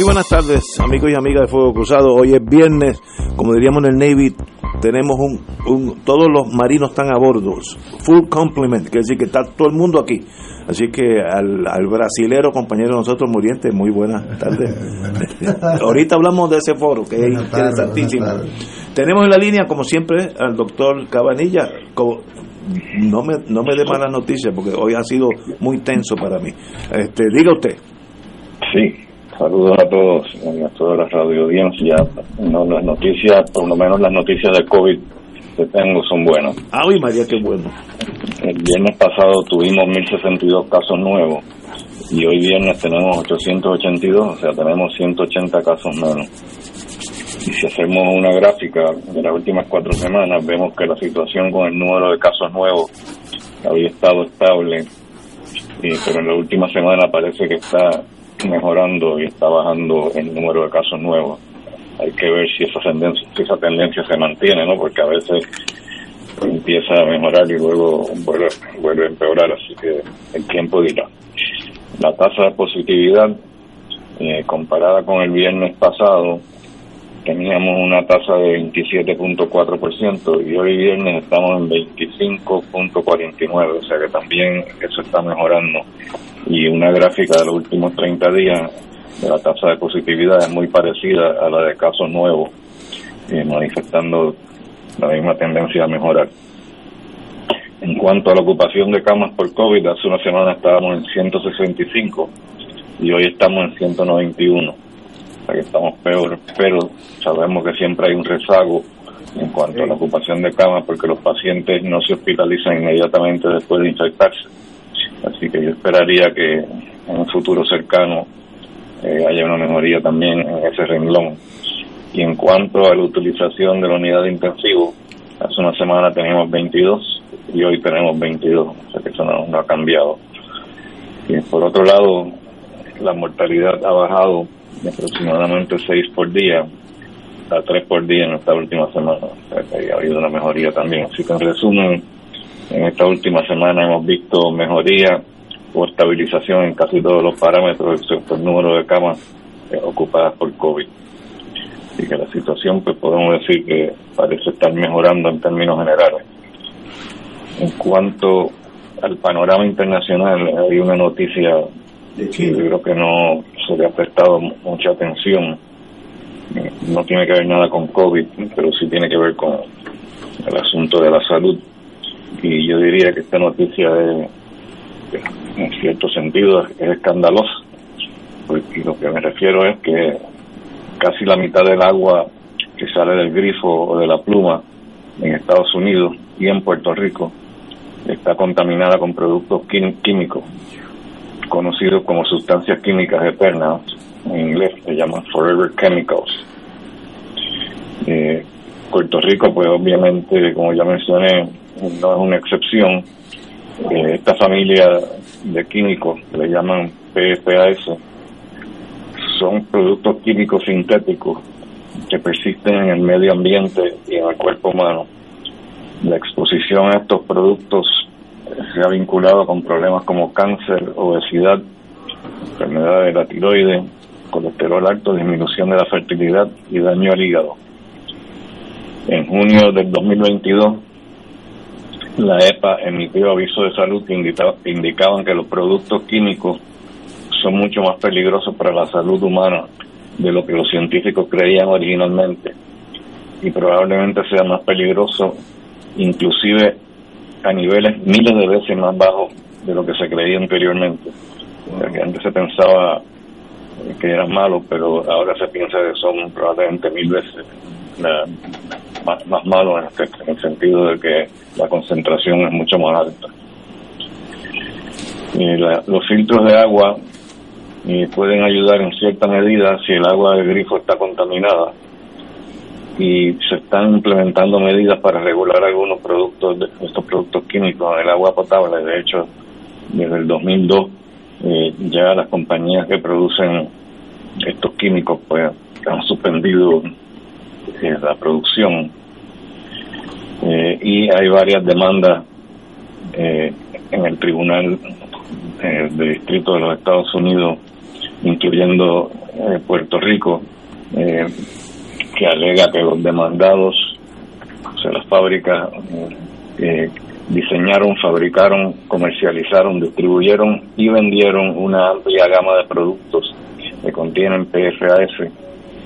Muy buenas tardes, amigos y amigas de Fuego Cruzado. Hoy es viernes, como diríamos en el Navy, tenemos un, todos los marinos están a bordo, full complement, quiere decir que está todo el mundo aquí. Así que al, al brasilero, compañero de nosotros, Muriente, muy buenas tardes. Ahorita hablamos de ese foro, que es interesantísimo. Tenemos en la línea, como siempre, al doctor Cabanilla. no me, no me dé malas noticias, porque hoy ha sido muy tenso para mí. Este, diga usted. Sí, Saludos a todos, a toda la radio audiencia. No, las noticias, por lo menos las noticias de COVID que tengo son buenas. Ay, María, qué bueno. El viernes pasado tuvimos 1.062 casos nuevos y hoy viernes tenemos 882, o sea, tenemos 180 casos menos. Y si hacemos una gráfica de las últimas cuatro semanas, vemos que la situación con el número de casos nuevos había estado estable, pero en la última semana parece que está mejorando y está bajando el número de casos nuevos. Hay que ver si esa tendencia, se mantiene, ¿no? Porque a veces empieza a mejorar y luego vuelve, vuelve a empeorar, así que el tiempo dirá. La tasa de positividad, eh, comparada con el viernes pasado, teníamos una tasa de 27.4% y hoy viernes estamos en 25.49, o sea que también eso está mejorando. Y una gráfica de los últimos 30 días de la tasa de positividad es muy parecida a la de casos nuevos, eh, manifestando la misma tendencia a mejorar. En cuanto a la ocupación de camas por COVID, hace una semana estábamos en 165 y hoy estamos en 191 que estamos peor, pero sabemos que siempre hay un rezago en cuanto a la ocupación de cama porque los pacientes no se hospitalizan inmediatamente después de infectarse. Así que yo esperaría que en un futuro cercano eh, haya una mejoría también en ese renglón. Y en cuanto a la utilización de la unidad de intensivo, hace una semana teníamos 22 y hoy tenemos 22, o sea que eso no, no ha cambiado. Y por otro lado, la mortalidad ha bajado de aproximadamente 6 por día a 3 por día en esta última semana. ha habido una mejoría también. Así que en resumen, en esta última semana hemos visto mejoría o estabilización en casi todos los parámetros, excepto el número de camas eh, ocupadas por COVID. y que la situación, pues podemos decir que parece estar mejorando en términos generales. En cuanto al panorama internacional, hay una noticia que yo creo que no se le ha prestado mucha atención. No tiene que ver nada con COVID, pero sí tiene que ver con el asunto de la salud. Y yo diría que esta noticia es, en cierto sentido, es escandalosa. Porque lo que me refiero es que casi la mitad del agua que sale del grifo o de la pluma en Estados Unidos y en Puerto Rico está contaminada con productos químicos conocidos como sustancias químicas eternas, en inglés se llaman Forever Chemicals. Eh, Puerto Rico, pues obviamente, como ya mencioné, no es una excepción. Eh, esta familia de químicos, le llaman PFAS, son productos químicos sintéticos que persisten en el medio ambiente y en el cuerpo humano. La exposición a estos productos se ha vinculado con problemas como cáncer, obesidad, enfermedad de la tiroides, colesterol alto, disminución de la fertilidad y daño al hígado. En junio del 2022, la EPA emitió avisos de salud que indicaban que los productos químicos son mucho más peligrosos para la salud humana de lo que los científicos creían originalmente y probablemente sea más peligroso, inclusive a niveles miles de veces más bajos de lo que se creía anteriormente. antes se pensaba que eran malos, pero ahora se piensa que son probablemente mil veces más, más malos en, el sentido de que la concentración es mucho más alta. los filtros de agua pueden ayudar en cierta medida si el agua del grifo está contaminada y se están implementando medidas para regular algunos productos, de, estos productos químicos en el agua potable. De hecho, desde el 2002 eh, ya las compañías que producen estos químicos pues han suspendido eh, la producción eh, y hay varias demandas en el Tribunal de Distrito de los Estados Unidos incluyendo eh, Puerto Rico, eh, que alega que los demandados, o sea, las fábricas, eh, diseñaron, fabricaron, comercializaron, distribuyeron y vendieron una amplia gama de productos que contienen PFAS,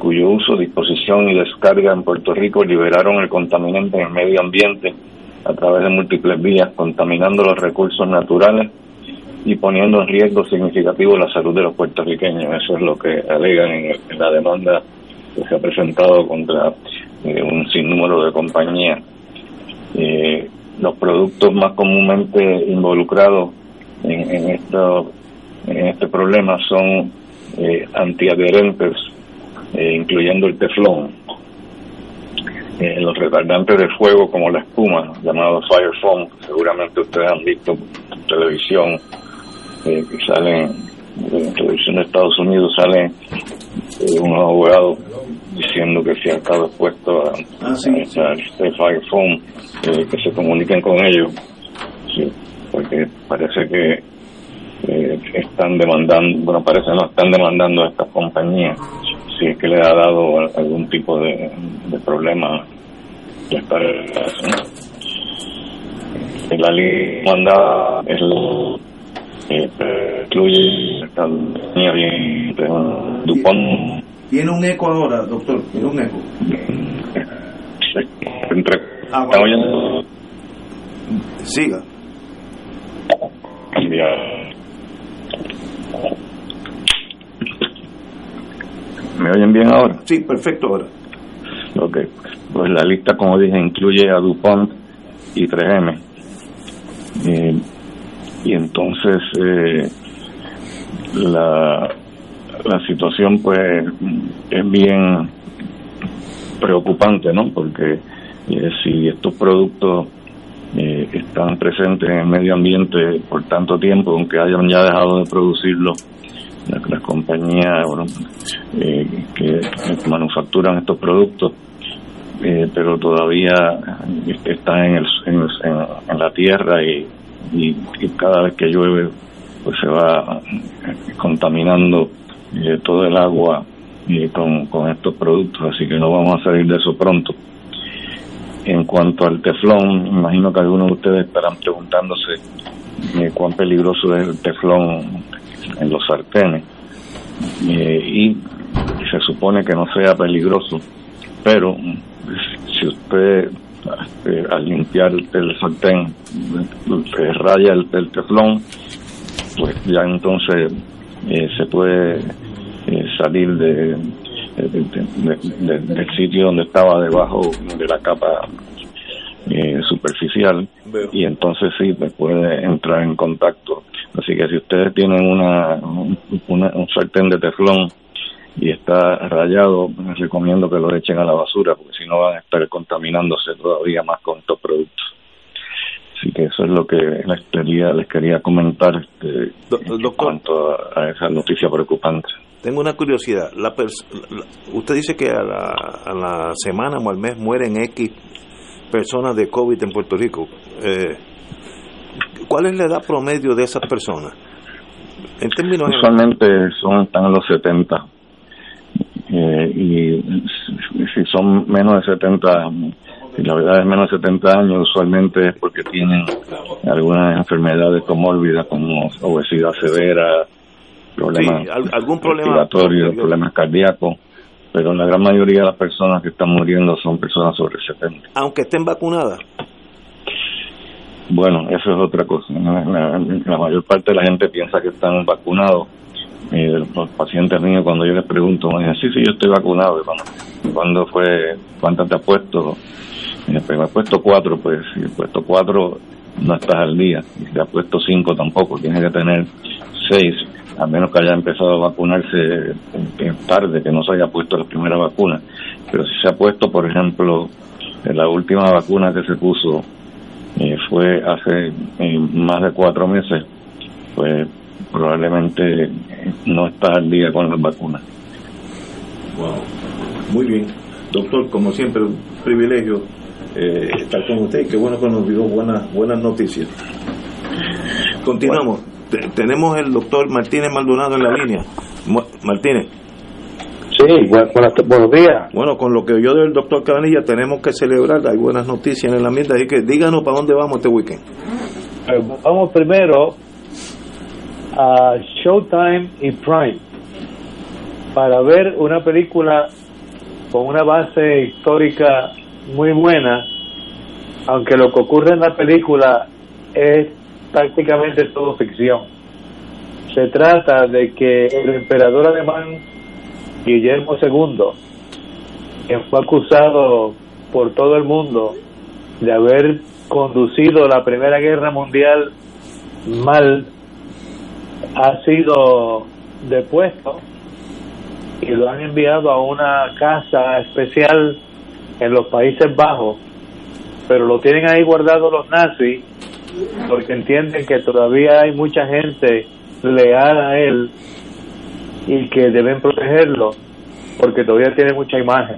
cuyo uso, disposición y descarga en Puerto Rico liberaron el contaminante en el medio ambiente a través de múltiples vías, contaminando los recursos naturales y poniendo en riesgo significativo la salud de los puertorriqueños. Eso es lo que alegan en, la demanda que se ha presentado contra eh, un sinnúmero de compañías. Eh, los productos más comúnmente involucrados en, esto, en este problema son eh, antiadherentes, eh, incluyendo el teflón. los retardantes de fuego como la espuma, llamado fire foam, seguramente ustedes han visto en televisión eh, que salen en televisión de Estados Unidos salen eh, unos abogados diciendo que si ha estado expuesto a, ah, este fire eh, que se comuniquen con ellos porque parece que están demandando bueno parece no están demandando a estas compañías si es que le ha dado algún tipo de, problema de estar en la ley mandada es incluye Dupont. Tiene un eco ahora, doctor, tiene un eco. Entre, ah, Siga. ¿Me oyen bien ahora? Sí, perfecto ahora. Ok, pues la lista, como dije, incluye a DuPont y 3M. Eh, y entonces eh, la, la situación pues es bien preocupante, ¿no? Porque eh, si estos productos eh, están presentes en el medio ambiente por tanto tiempo, aunque hayan ya dejado de producirlo, las, compañías que manufacturan estos productos, pero todavía están en, el, en la tierra y y, cada vez que llueve pues se va contaminando eh, todo el agua eh, con, con estos productos, así que no vamos a salir de eso pronto. En cuanto al teflón, imagino que algunos de ustedes estarán preguntándose eh, cuán peligroso es el teflón en los sartenes. y se supone que no sea peligroso, pero si usted eh, al limpiar el sartén raya el, teflón, pues ya entonces eh, se puede eh, salir de, del sitio donde estaba debajo de la capa superficial y entonces sí pues puede entrar en contacto. Así que si ustedes tienen una, un sartén de teflón y está rayado, les recomiendo que lo echen a la basura porque si no van a estar contaminándose todavía más con estos productos. Así que eso es lo que les quería, les quería comentar este, en cuanto a, esa noticia preocupante. Tengo una curiosidad. La, usted dice que a la, a la semana o al mes mueren X personas de COVID en Puerto Rico. Eh, ¿Cuál es la edad promedio de esas personas? En términos Usualmente son, están en los 70 eh, y si son menos de 70 si la verdad es menos de 70 años usualmente es porque tienen algunas enfermedades comórbidas como obesidad severa problemas algún problema problemas cardíacos pero la gran mayoría de las personas que están muriendo son personas sobre 70. Aunque estén vacunadas. Bueno, eso es otra cosa. La, mayor parte de la gente piensa que están vacunados. Y los pacientes míos, cuando yo les pregunto, me dicen, sí, sí, yo estoy vacunado. Cuando, fue? ¿Cuántas te has puesto? Me he puesto cuatro, pues si he puesto cuatro, no estás al día. Y si has puesto cinco, tampoco. Tienes que tener seis, a menos que haya empezado a vacunarse tarde, que no se haya puesto la primera vacuna. Pero si se ha puesto, por ejemplo, la última vacuna que se puso eh, fue hace más de cuatro meses, pues probablemente no está al día con las vacunas. Wow. Muy bien. Doctor, como siempre, un privilegio eh, estar con usted y qué bueno que nos dio buenas, buenas noticias. Continuamos. Tenemos el doctor Martínez Maldonado en la línea. Martínez. Sí, buenos días. Bueno, con lo que yo del doctor Cabanilla tenemos que celebrar, hay buenas noticias en el ambiente, así que díganos para dónde vamos este weekend. Pues vamos primero a Showtime y Prime para ver una película con una base histórica muy buena, aunque lo que ocurre en la película es prácticamente todo ficción. Se trata de que el emperador alemán Guillermo II, quien fue acusado por todo el mundo de haber conducido la Primera Guerra Mundial mal, ha sido depuesto y lo han enviado a una casa especial en los Países Bajos, pero lo tienen ahí guardado los nazis porque entienden que todavía hay mucha gente leal a él y que deben protegerlo porque todavía tiene mucha imagen.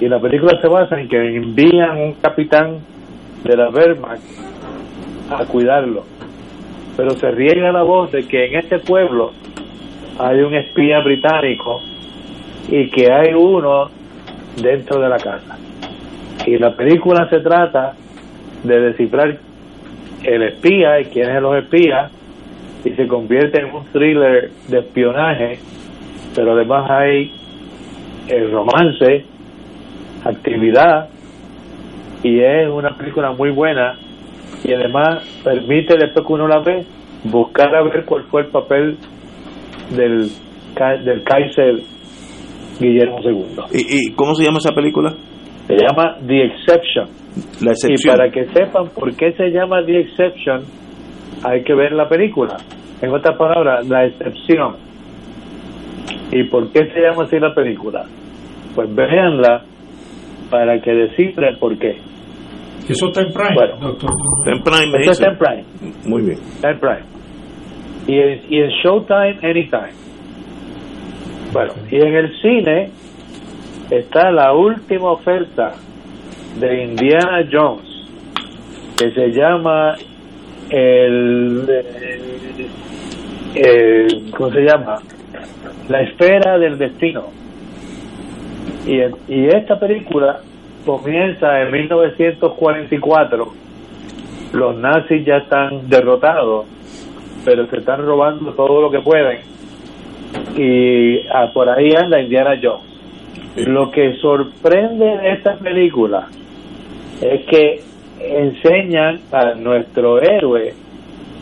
Y la película se basa en que envían un capitán de la Wehrmacht a cuidarlo. Pero se riega la voz de que en este pueblo hay un espía británico y que hay uno dentro de la casa. Y la película se trata de descifrar el espía y quiénes son los espías y se convierte en un thriller de espionaje, pero además hay el romance, actividad y es una película muy buena y además permite después que uno la ve buscar a ver cuál fue el papel del, del Kaiser Guillermo II. ¿Y, ¿Y cómo se llama esa película? Se llama The Exception. La excepción. Y para que sepan por qué se llama The Exception, hay que ver la película. En otras palabras, la excepción. ¿Y por qué se llama así la película? Pues véanla para que descifren por qué. Eso está en Prime, bueno, doctor. Está en Prime, Eso está en Prime. Muy bien. Está en Prime. Y en, y en Showtime, Anytime. Bueno, y en el cine está la última oferta de Indiana Jones, que se llama el, ¿cómo se llama? La esfera del destino. Y, y esta película comienza en 1944. Los nazis ya están derrotados, pero se están robando todo lo que pueden. Y ah, por ahí anda Indiana Jones. Lo que sorprende de esta película es que enseñan a nuestro héroe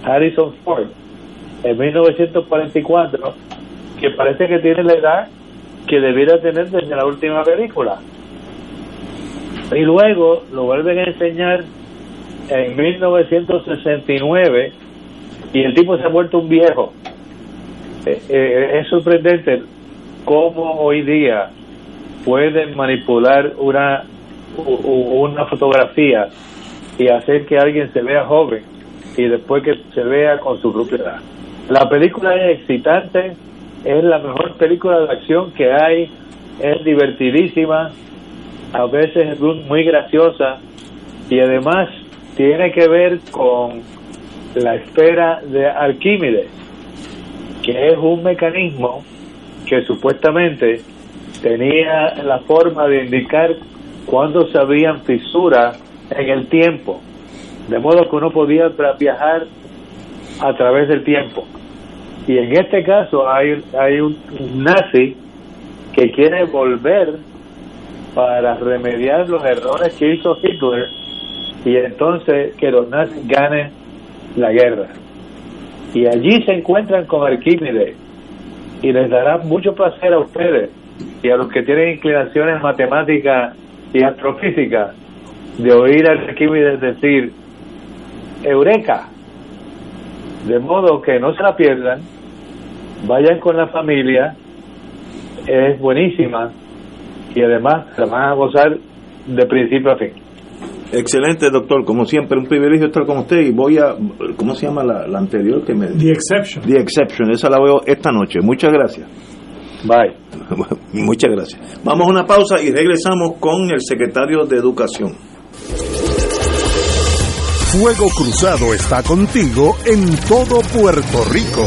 Harrison Ford en 1944 que parece que tiene la edad que debiera tener desde la última película. Y luego lo vuelven a enseñar en 1969 y el tipo se ha vuelto un viejo. Eh, eh, es sorprendente cómo hoy día pueden manipular una una fotografía y hacer que alguien se vea joven y después que se vea con su propia edad. La película es excitante, es la mejor película de acción que hay, es divertidísima, a veces es muy graciosa y además tiene que ver con la esfera de Arquímedes, que es un mecanismo que supuestamente tenía la forma de indicar cuando se habían fisuras en el tiempo, de modo que uno podía viajar a través del tiempo. Y en este caso hay, hay un nazi que quiere volver para remediar los errores que hizo Hitler y entonces que los nazis ganen la guerra. Y allí se encuentran con Arquímedes y les dará mucho placer a ustedes y a los que tienen inclinaciones matemáticas y astrofísicas de oír a Arquímedes decir Eureka. De modo que no se la pierdan, vayan con la familia, es buenísima y además se van a gozar de principio a fin. Excelente, doctor. Como siempre, un privilegio estar con usted. Y voy a. ¿Cómo se llama la, la anterior que me. The Exception. The Exception. Esa la veo esta noche. Muchas gracias. Bye. Muchas gracias. Vamos a una pausa y regresamos con el secretario de Educación. Fuego Cruzado está contigo en todo Puerto Rico.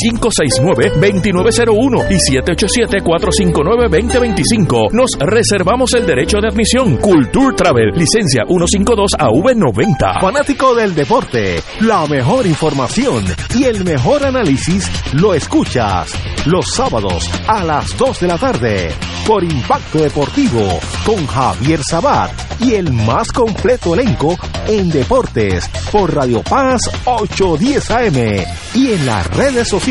569-2901 y 787-459-2025. Nos reservamos el derecho de admisión. Culture Travel, licencia 152AV90. Fanático del deporte, la mejor información y el mejor análisis lo escuchas los sábados a las 2 de la tarde por Impacto Deportivo con Javier Sabat y el más completo elenco en deportes por Radio Paz 810 AM y en las redes sociales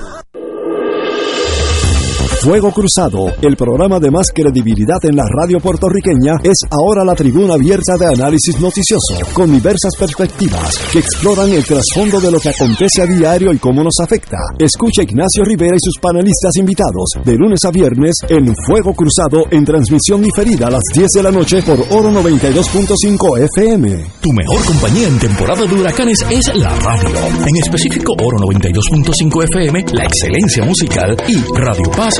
Fuego Cruzado, el programa de más credibilidad en la radio puertorriqueña, es ahora la tribuna abierta de análisis noticioso, con diversas perspectivas que exploran el trasfondo de lo que acontece a diario y cómo nos afecta. Escucha Ignacio Rivera y sus panelistas invitados de lunes a viernes en Fuego Cruzado en transmisión diferida a las 10 de la noche por Oro 92.5 FM. Tu mejor compañía en temporada de huracanes es la radio, en específico Oro 92.5 FM, la excelencia musical y Radio Paz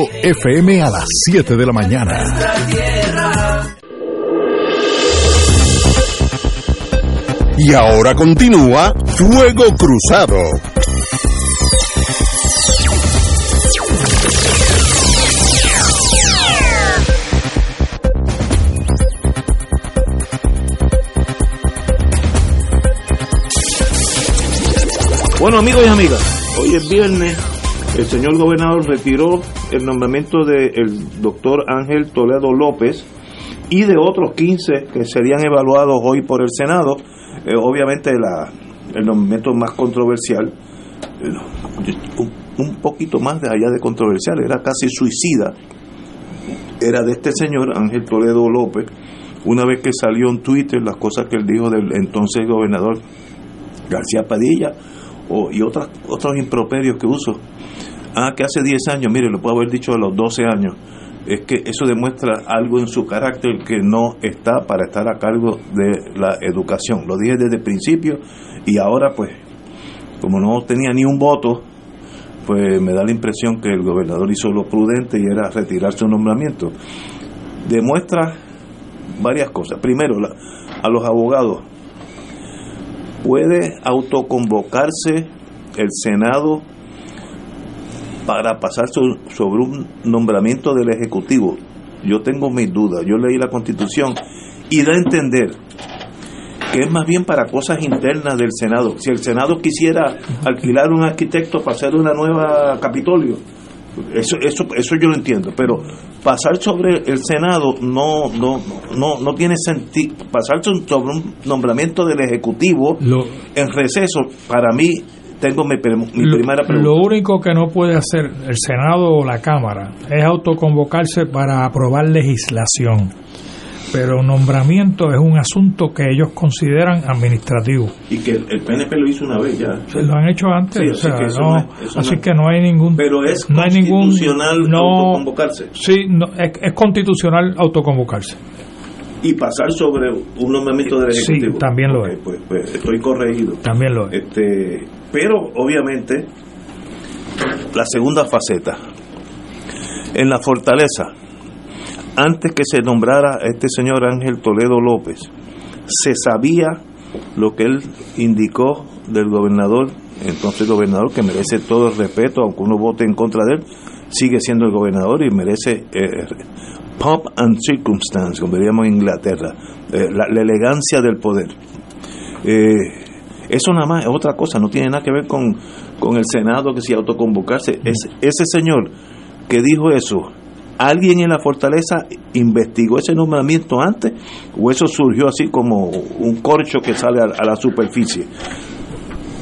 FM a las 7 de la mañana. Y ahora continúa Fuego Cruzado. Bueno, amigos y amigas, hoy es viernes. El señor gobernador retiró el nombramiento del doctor Ángel Toledo López y de otros 15 que serían evaluados hoy por el Senado. Eh, obviamente la, el nombramiento más controversial, un, poquito más de allá de controversial, era casi suicida, era de este señor Ángel Toledo López. Una vez que salió en Twitter las cosas que él dijo del entonces gobernador García Padilla, y otras, otros improperios que uso. Ah, que hace 10 años, mire, lo puedo haber dicho a los 12 años, es que eso demuestra algo en su carácter que no está para estar a cargo de la educación. Lo dije desde el principio y ahora pues, como no tenía ni un voto, pues me da la impresión que el gobernador hizo lo prudente y era retirar su nombramiento. Demuestra varias cosas. Primero, a los abogados, puede autoconvocarse el Senado para pasar sobre un nombramiento del Ejecutivo. Yo tengo mis dudas. Yo leí la Constitución y da a entender que es más bien para cosas internas del Senado. Si el Senado quisiera alquilar un arquitecto para hacer una nueva Capitolio, eso, eso, eso yo lo entiendo, pero pasar sobre el Senado no, no, no, no tiene sentido. Pasar sobre un nombramiento del Ejecutivo en receso, para mí, tengo mi, primera pregunta. Lo único que no puede hacer el Senado o la Cámara es autoconvocarse para aprobar legislación pero nombramiento es un asunto que ellos consideran administrativo. Y que el PNP lo hizo una vez ya. Lo han hecho antes, así, que, no, hay ningún... Pero es constitucional autoconvocarse. Sí, es, constitucional autoconvocarse. Y pasar sobre un nombramiento del Ejecutivo. Sí, también lo es. Pues, pues, estoy corregido. También lo es. Este, pero, obviamente, la segunda faceta. En la fortaleza, antes que se nombrara este señor Ángel Toledo López, se sabía lo que él indicó del gobernador, entonces gobernador que merece todo el respeto, aunque uno vote en contra de él, sigue siendo el gobernador y merece eh, pop and circumstance, como diríamos en Inglaterra, eh, la, elegancia del poder. Eh, eso nada más es otra cosa, no tiene nada que ver con, con el Senado que si autoconvocarse. Es, ese señor que dijo eso ¿Alguien en la fortaleza investigó ese nombramiento antes o eso surgió así como un corcho que sale a, la superficie?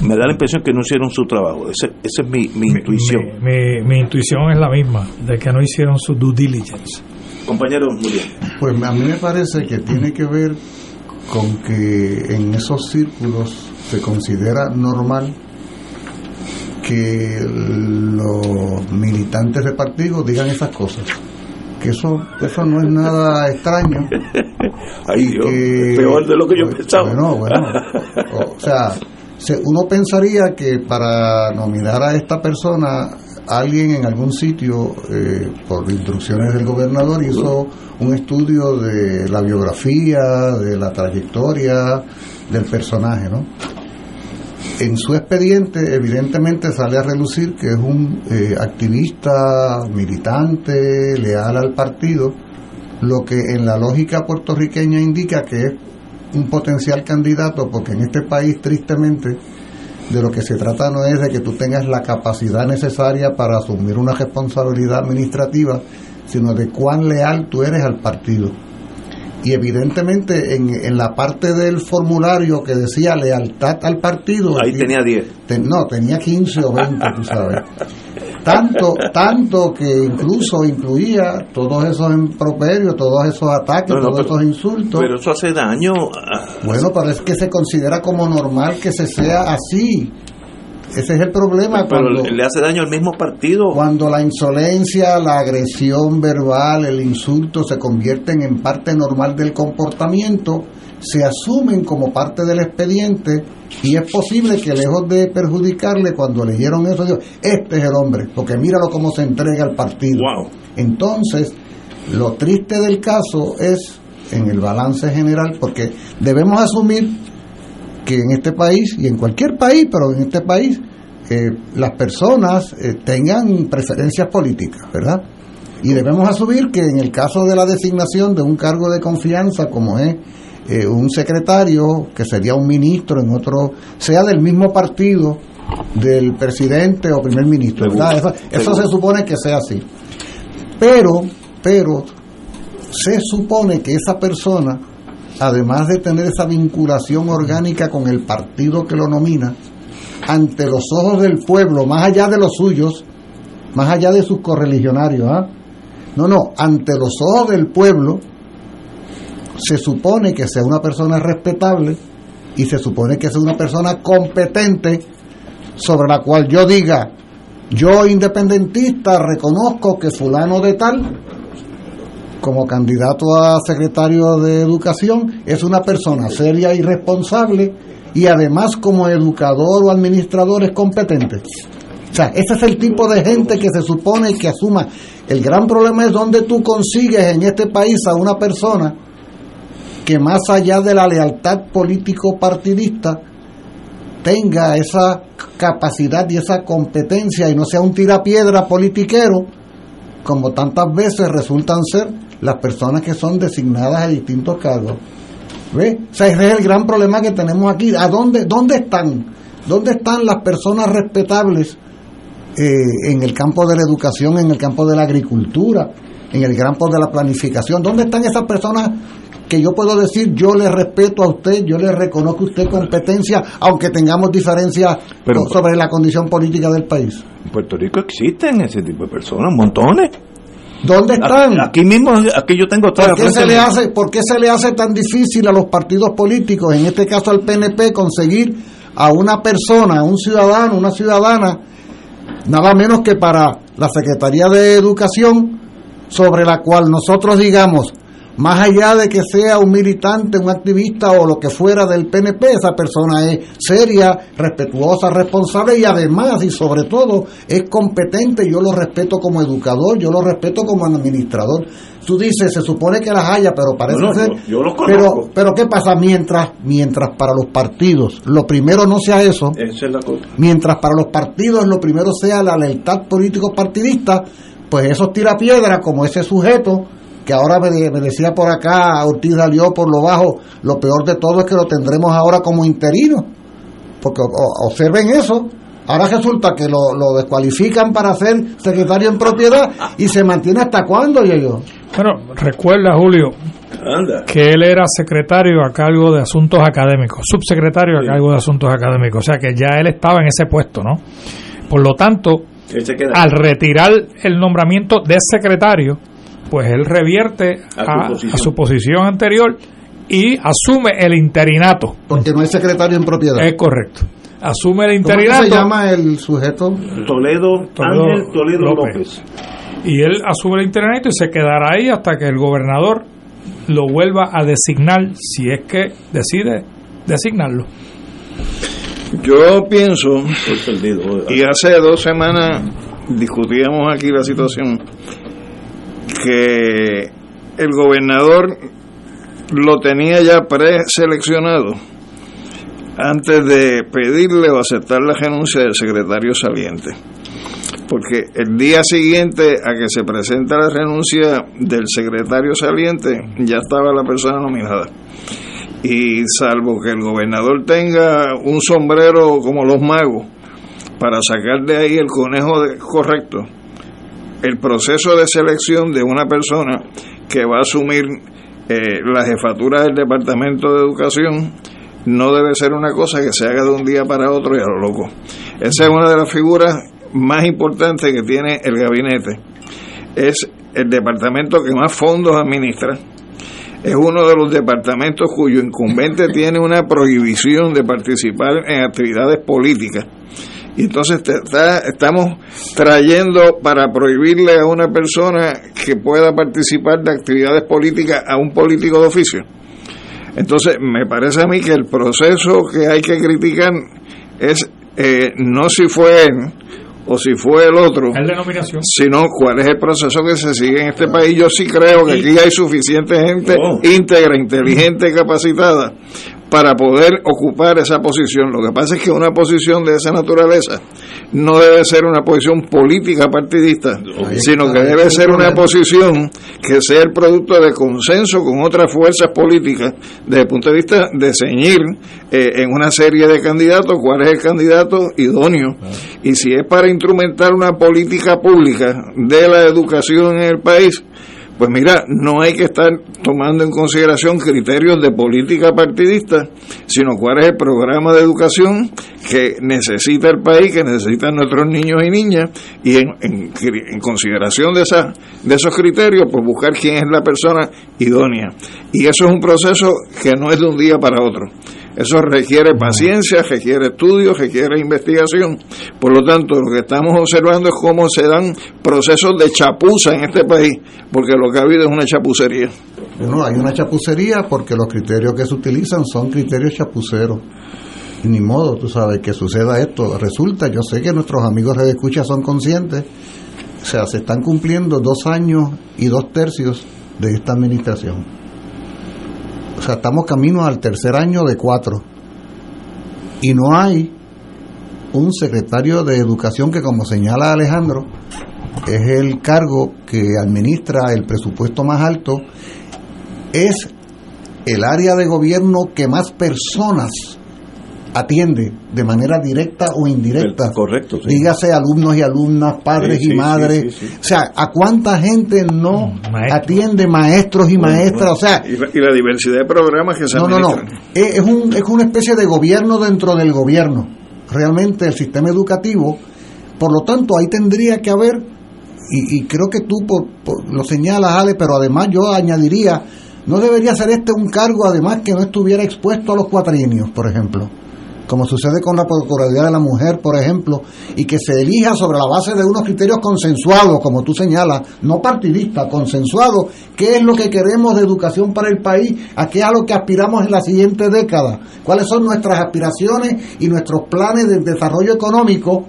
Me da la impresión que no hicieron su trabajo. Esa es mi, intuición. Mi, intuición es la misma, de que no hicieron su due diligence. Compañero, muy bien. Pues a mí me parece que tiene que ver con que en esos círculos se considera normal que los militantes de partido digan esas cosas que eso eso no es nada extraño. Ay, peor de lo que yo pues, pensaba. bueno bueno o sea uno pensaría que para nominar a esta persona alguien en algún sitio eh, por instrucciones del gobernador hizo un estudio de la biografía de la trayectoria del personaje no en su expediente evidentemente sale a relucir que es un eh, activista, militante, leal al partido, lo que en la lógica puertorriqueña indica que es un potencial candidato, porque en este país tristemente de lo que se trata no es de que tú tengas la capacidad necesaria para asumir una responsabilidad administrativa, sino de cuán leal tú eres al partido y evidentemente en, en, la parte del formulario que decía lealtad al partido ahí tenía 10 no tenía 15 o 20 tú sabes. Tanto tanto que incluso incluía todos esos improperios todos esos ataques todos esos insultos. pero eso hace daño bueno pero es que se considera como normal que se sea así ese es el problema. Pero le hace daño al mismo partido. Cuando la insolencia, la agresión verbal, el insulto se convierten en parte normal del comportamiento, se asumen como parte del expediente y es posible que lejos de perjudicarle cuando leyeron eso, digo, este es el hombre, porque míralo cómo se entrega al partido. Entonces, lo triste del caso es en el balance general, porque debemos asumir que en este país y en cualquier país, pero en este país, eh, las personas eh, tengan preferencias políticas, ¿verdad? Y debemos asumir que en el caso de la designación de un cargo de confianza, como es eh, un secretario, que sería un ministro en otro, sea del mismo partido del presidente o primer ministro, ¿verdad? Eso, eso se supone que sea así. Pero, pero, se supone que esa persona además de tener esa vinculación orgánica con el partido que lo nomina, ante los ojos del pueblo, más allá de los suyos, más allá de sus correligionarios, ¿ah? no, no, ante los ojos del pueblo, se supone que sea una persona respetable y se supone que sea una persona competente sobre la cual yo diga, yo independentista reconozco que fulano de tal, como candidato a secretario de educación, es una persona seria y responsable y además como educador o administrador es competente. O sea, ese es el tipo de gente que se supone que asuma. El gran problema es donde tú consigues en este país a una persona que más allá de la lealtad político-partidista tenga esa capacidad y esa competencia y no sea un tirapiedra politiquero, como tantas veces resultan ser las personas que son designadas a distintos cargos. ¿Ve? O sea, ese es el gran problema que tenemos aquí. ¿A dónde, dónde están? ¿Dónde están las personas respetables eh, en el campo de la educación, en el campo de la agricultura, en el campo de la planificación? ¿Dónde están esas personas que yo puedo decir, yo le respeto a usted, yo le reconozco a usted competencia, aunque tengamos diferencias sobre la condición política del país? En Puerto Rico existen ese tipo de personas, montones. ¿Dónde están? Aquí mismo, aquí yo tengo ¿Por qué, se le hace, ¿Por qué se le hace tan difícil a los partidos políticos, en este caso al PNP, conseguir a una persona, a un ciudadano, una ciudadana, nada menos que para la Secretaría de Educación, sobre la cual nosotros digamos, más allá de que sea un militante, un activista o lo que fuera del PNP, esa persona es seria, respetuosa, responsable y además y sobre todo es competente. Yo lo respeto como educador, yo lo respeto como administrador. Tú dices, se supone que las haya, pero parece ser. Yo, los pero, pero ¿qué pasa mientras, mientras para los partidos lo primero no sea eso? Esa es la cosa. Mientras para los partidos lo primero sea la lealtad político partidista, pues esos tirapiedras como ese sujeto que ahora me, decía por acá, Ortiz salió por lo bajo, lo peor de todo es que lo tendremos ahora como interino, porque observen eso, ahora resulta que lo, descualifican para ser secretario en propiedad y se mantiene hasta cuándo, yo. Bueno, recuerda Julio que él era secretario a cargo de asuntos académicos, subsecretario a cargo de asuntos académicos, o sea que ya él estaba en ese puesto, ¿no? Por lo tanto, al retirar el nombramiento de secretario, pues él revierte a, su posición anterior y asume el interinato. Porque no es secretario en propiedad. Es correcto. Asume el interinato. ¿Cómo se llama el sujeto? Toledo, Ángel Toledo López. Y él asume el interinato y se quedará ahí hasta que el gobernador lo vuelva a designar, si es que decide designarlo. Yo pienso, y hace dos semanas discutíamos aquí la situación, que el gobernador lo tenía ya preseleccionado antes de pedirle o aceptar la renuncia del secretario saliente. Porque el día siguiente a que se presenta la renuncia del secretario saliente, ya estaba la persona nominada. Y salvo que el gobernador tenga un sombrero como los magos para sacar de ahí el conejo correcto, el proceso de selección de una persona que va a asumir eh, la jefatura del Departamento de Educación no debe ser una cosa que se haga de un día para otro y a lo loco. Esa es una de las figuras más importantes que tiene el gabinete. Es el departamento que más fondos administra. Es uno de los departamentos cuyo incumbente tiene una prohibición de participar en actividades políticas y entonces estamos trayendo para prohibirle a una persona que pueda participar de actividades políticas a un político de oficio. Entonces, me parece a mí que el proceso que hay que criticar es eh, no si fue él o si fue el otro, sino cuál es el proceso que se sigue en este país. Yo sí creo que aquí hay suficiente gente oh. íntegra, inteligente, capacitada para poder ocupar esa posición. Lo que pasa es que una posición de esa naturaleza no debe ser una posición política partidista, sino que debe ser una posición que sea el producto de consenso con otras fuerzas políticas desde el punto de vista de ceñir eh, en una serie de candidatos cuál es el candidato idóneo. Y si es para instrumentar una política pública de la educación en el país, pues mira, no hay que estar tomando en consideración criterios de política partidista, sino cuál es el programa de educación que necesita el país, que necesitan nuestros niños y niñas, y en, consideración de, esa, de esos criterios, pues buscar quién es la persona idónea. Y eso es un proceso que no es de un día para otro. Eso requiere paciencia, requiere estudio, requiere investigación. Por lo tanto, lo que estamos observando es cómo se dan procesos de chapuza en este país, porque lo que ha habido es una chapucería. No, hay una chapucería porque los criterios que se utilizan son criterios chapuceros. Ni modo, tú sabes, que suceda esto. Resulta, yo sé que nuestros amigos de escucha son conscientes, o sea, se están cumpliendo dos años y dos tercios de esta administración. O sea, estamos camino al tercer año de cuatro. Y no hay un secretario de educación que, como señala Alejandro, es el cargo que administra el presupuesto más alto, es el área de gobierno que más personas atiende de manera directa o indirecta. Correcto. sí. Dígase alumnos y alumnas, padres Sí, y sí, madres. sí, sí, sí. O sea, ¿a cuánta gente no Maestros. atiende maestros y maestras? O sea, Y la, y la diversidad de programas que se no, no, no. administran. Es, es un, es una especie de gobierno dentro del gobierno. Realmente el sistema educativo. Por lo tanto, ahí tendría que haber, y, y creo que tú por- por- lo señalas, Ale, pero además yo añadiría, no debería ser este un cargo, además, que no estuviera expuesto a los cuatrienios, por ejemplo. Como sucede con la Procuraduría de la Mujer, por ejemplo, y que se elija sobre la base de unos criterios consensuados, como tú señalas, no partidistas, consensuados, qué es lo que queremos de educación para el país, a qué es a lo que aspiramos en la siguiente década, cuáles son nuestras aspiraciones y nuestros planes de desarrollo económico,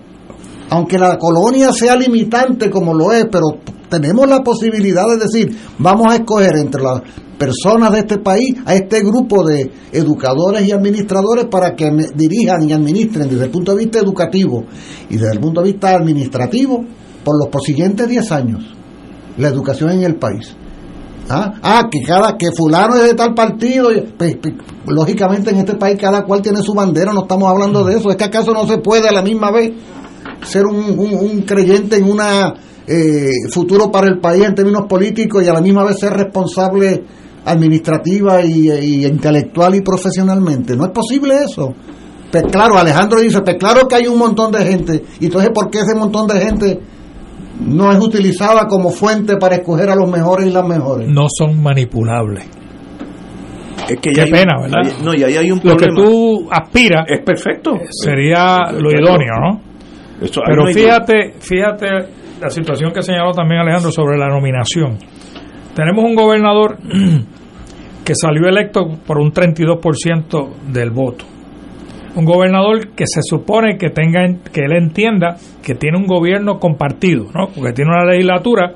aunque la colonia sea limitante como lo es, pero tenemos la posibilidad de decir, vamos a escoger entre las personas de este país a este grupo de educadores y administradores para que dirijan y administren desde el punto de vista educativo y desde el punto de vista administrativo por los siguientes 10 años la educación en el país. Ah, ah, que cada que fulano es de tal partido, pues, pues, lógicamente en este país cada cual tiene su bandera, no estamos hablando de eso, es que acaso no se puede a la misma vez ser un, un- un creyente en una eh, futuro para el país en términos políticos y a la misma vez ser responsable administrativa y, y intelectual y profesionalmente. No es posible eso. Pues claro, Alejandro dice, pues claro que hay un montón de gente. Y entonces, ¿por qué ese montón de gente no es utilizada como fuente para escoger a los mejores y las mejores? No son manipulables. Es que Qué hay- pena, ¿verdad? hay- no, y ahí hay un Lo que tú aspiras Es perfecto. sería lo idóneo, ¿no? Pero no fíjate, fíjate la situación que señaló también Alejandro sobre la nominación. Tenemos un gobernador que salió electo por un 32% del voto. Un gobernador que se supone que tenga que él entienda que tiene un gobierno compartido, ¿no? Porque tiene una legislatura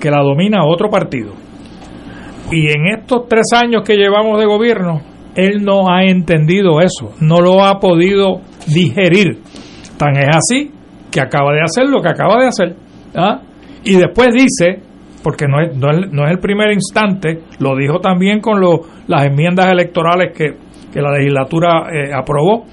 que la domina otro partido. Y en estos tres años que llevamos de gobierno, él no ha entendido eso, no lo ha podido digerir. Tan es así que acaba de hacer lo que acaba de hacer. ¿ah? Y después dice, porque no es, no, es, no es el primer instante, lo dijo también con lo- las enmiendas electorales que, que la legislatura eh, aprobó,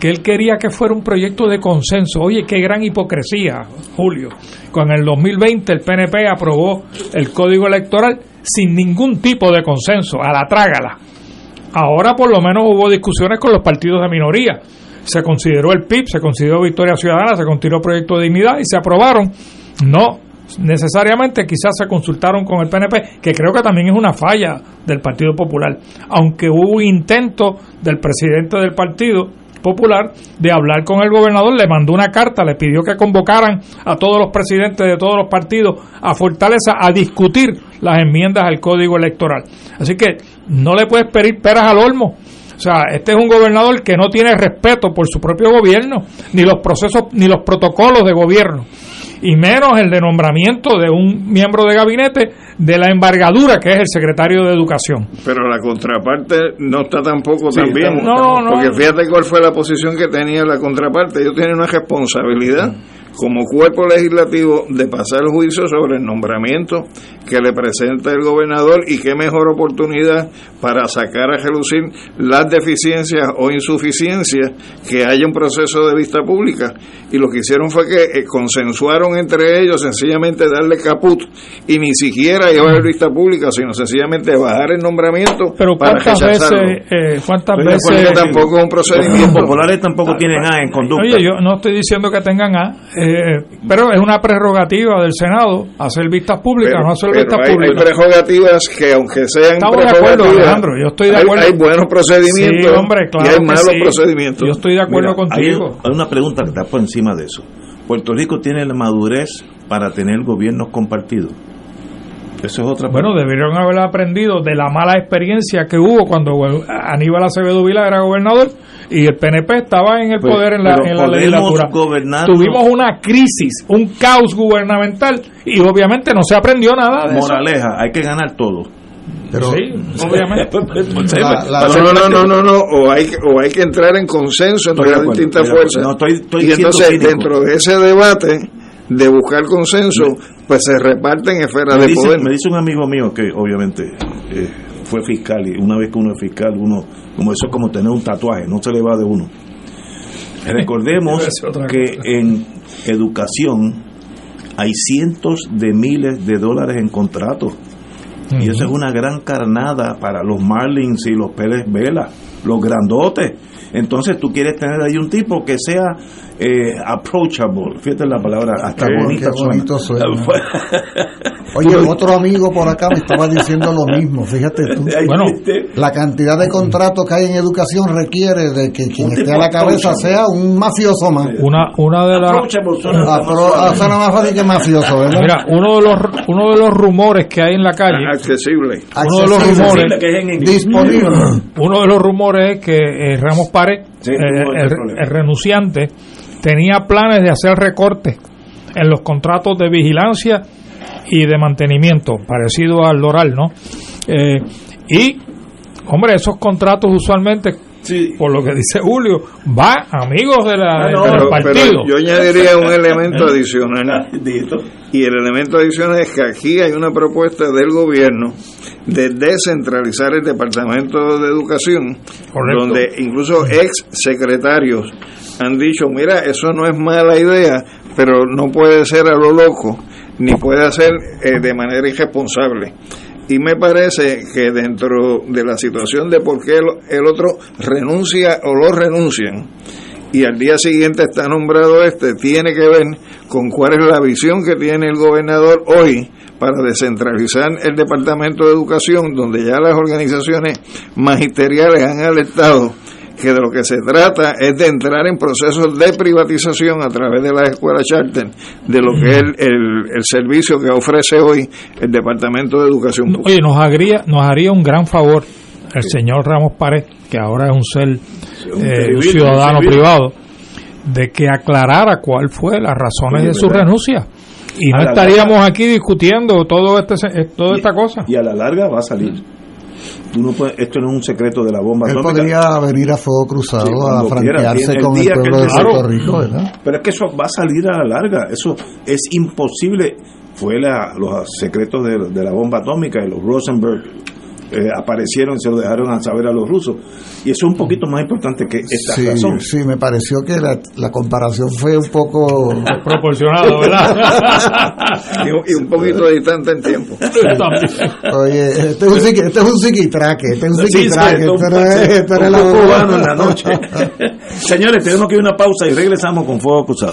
que él quería que fuera un proyecto de consenso. Oye, qué gran hipocresía, Julio. Con el 2020 el PNP aprobó el código electoral sin ningún tipo de consenso, a la trágala. Ahora por lo menos hubo discusiones con los partidos de minoría. Se consideró el PIB, se consideró Victoria Ciudadana, se consideró Proyecto de Dignidad y se aprobaron. No necesariamente, quizás se consultaron con el PNP, que creo que también es una falla del Partido Popular. Aunque hubo intento del presidente del Partido Popular de hablar con el gobernador, le mandó una carta, le pidió que convocaran a todos los presidentes de todos los partidos a Fortaleza a discutir las enmiendas al código electoral. Así que no le puedes pedir peras al olmo. O sea, este es un gobernador que no tiene respeto por su propio gobierno, ni los procesos, ni los protocolos de gobierno, y menos el de nombramiento de un miembro de gabinete de la embargadura que es el secretario de Educación. Pero la contraparte no está tampoco Sí, tan bien. no, no. Porque fíjate cuál fue la posición que tenía la contraparte. Ellos tienen una responsabilidad como cuerpo legislativo de pasar el juicio sobre el nombramiento que le presenta el gobernador y qué mejor oportunidad para sacar a relucir las deficiencias o insuficiencias que haya un proceso de vista pública. Y lo que hicieron fue que eh, consensuaron entre ellos sencillamente darle caput y ni siquiera llevar vista pública, sino sencillamente bajar el nombramiento Pero para cuántas rechazarlo. veces, eh, cuántas Porque veces, tampoco es un Los procedimiento. populares tampoco tienen A en conducta. oye, yo no estoy diciendo que tengan A, eh, pero es una prerrogativa del Senado hacer vistas públicas, Pero- no hacer pero vistas hay, hay públicas. prerrogativas que aunque sean Estamos de acuerdo, Alejandro, yo estoy de hay- acuerdo. Hay, buenos procedimientos Sí, hombre, claro y hay malos sí. procedimientos. Yo estoy de acuerdo Mira, contigo. Hay, una pregunta que está por encima de eso. Puerto Rico tiene la madurez para tener gobiernos compartidos. Eso es otra Bueno, debieron haber aprendido de la mala experiencia que hubo cuando Aníbal Acevedo Vila era gobernador y el PNP estaba en el poder en la, en la legislatura. Tuvimos una crisis, un caos gubernamental y obviamente no se aprendió nada de eso. Moraleja, hay que ganar todo. Pero Sí, obviamente. La- la- no, no, no, no, no, o hay, que- o hay que entrar en consenso entre las distintas fuerzas. acuerdo. No, estoy- estoy y entonces, dentro de ese debate de buscar consenso, pues se reparten esferas me, de dice, poder. me dice un amigo mío que obviamente eh, fue fiscal y una vez que uno es fiscal, uno, como eso es como tener un tatuaje, no se le va de uno. Recordemos que en educación hay cientos de miles de dólares en contratos. Y eso es una gran carnada para los Marlins y los Pérez Vela, los grandotes. Entonces tú quieres tener ahí un tipo que sea eh, approachable. Fíjate la palabra, hasta Qué bonita bonito suena. Oye, otro amigo por acá me estaba diciendo lo mismo, fíjate tú. Bueno, La cantidad de contratos que hay en educación requiere de que quien esté a la cabeza sea un mafioso más. Una, una de las suena Ah, más ah, suena más fácil que mafioso, ¿verdad? Mira, uno de los uno de los rumores que hay en la calle, accesible. uno de los rumores que es en inglés. disponible. uno de los rumores es que eh, Ramos Párez, Sí, eh, el renunciante, tenía planes de hacer recortes en los contratos de vigilancia y de mantenimiento, parecido al Doral, ¿no? Eh, y, hombre, esos contratos usualmente, Sí. por lo que dice Julio, va amigos de la, Ah, no, del Pero, partido. pero yo añadiría un elemento adicional. Dito. Y el elemento adicional es que aquí hay una propuesta del gobierno de descentralizar el Departamento de Educación, Correcto. donde incluso ex secretarios han dicho, mira, eso no es mala idea, pero no puede ser a lo loco, ni puede ser eh, de manera irresponsable. Y me parece que dentro de la situación de por qué el otro renuncia o lo renuncian, y al día siguiente está nombrado este, tiene que ver con cuál es la visión que tiene el gobernador hoy para descentralizar el Departamento de Educación, donde ya las organizaciones magisteriales han alertado que de lo que se trata es de entrar en procesos de privatización a través de las escuelas charter, de lo que es el, el- el servicio que ofrece hoy el Departamento de Educación. Oye, nos haría, nos haría un gran favor el señor Ramos Párez, que ahora es un ser, eh, un ciudadano un privado, de que aclarara cuál fue las razones Oye, de su ¿verdad? renuncia. Y no la estaríamos aquí discutiendo todo este, eh, toda esta cosa. Y a la larga va a salir. Tú no puedes- esto no es un secreto de la bomba Él atómica. podría venir a fuego cruzado Sí, a franquearse el con el pueblo de. Puerto Rico, ¿verdad? Pero es que eso va a salir a la larga. Eso es imposible. Fue la, los secretos de, de la bomba atómica y los Rosenberg eh, aparecieron y se lo dejaron a saber a los rusos. Y eso es un poquito más importante que esta Sí, razón. sí, me pareció que la, la comparación fue un poco... Proporcionado, ¿verdad? Y, un- y un poquito distante en tiempo. Oye, este es un, psiqui- este es un psiquitraque, este es un Sí, sí, psiquitraque, este no es- cubano en la noche. Señores, tenemos que ir a una pausa y regresamos con Fuego Cruzado.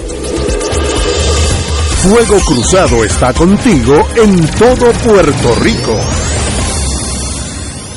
Fuego Cruzado está contigo en todo Puerto Rico.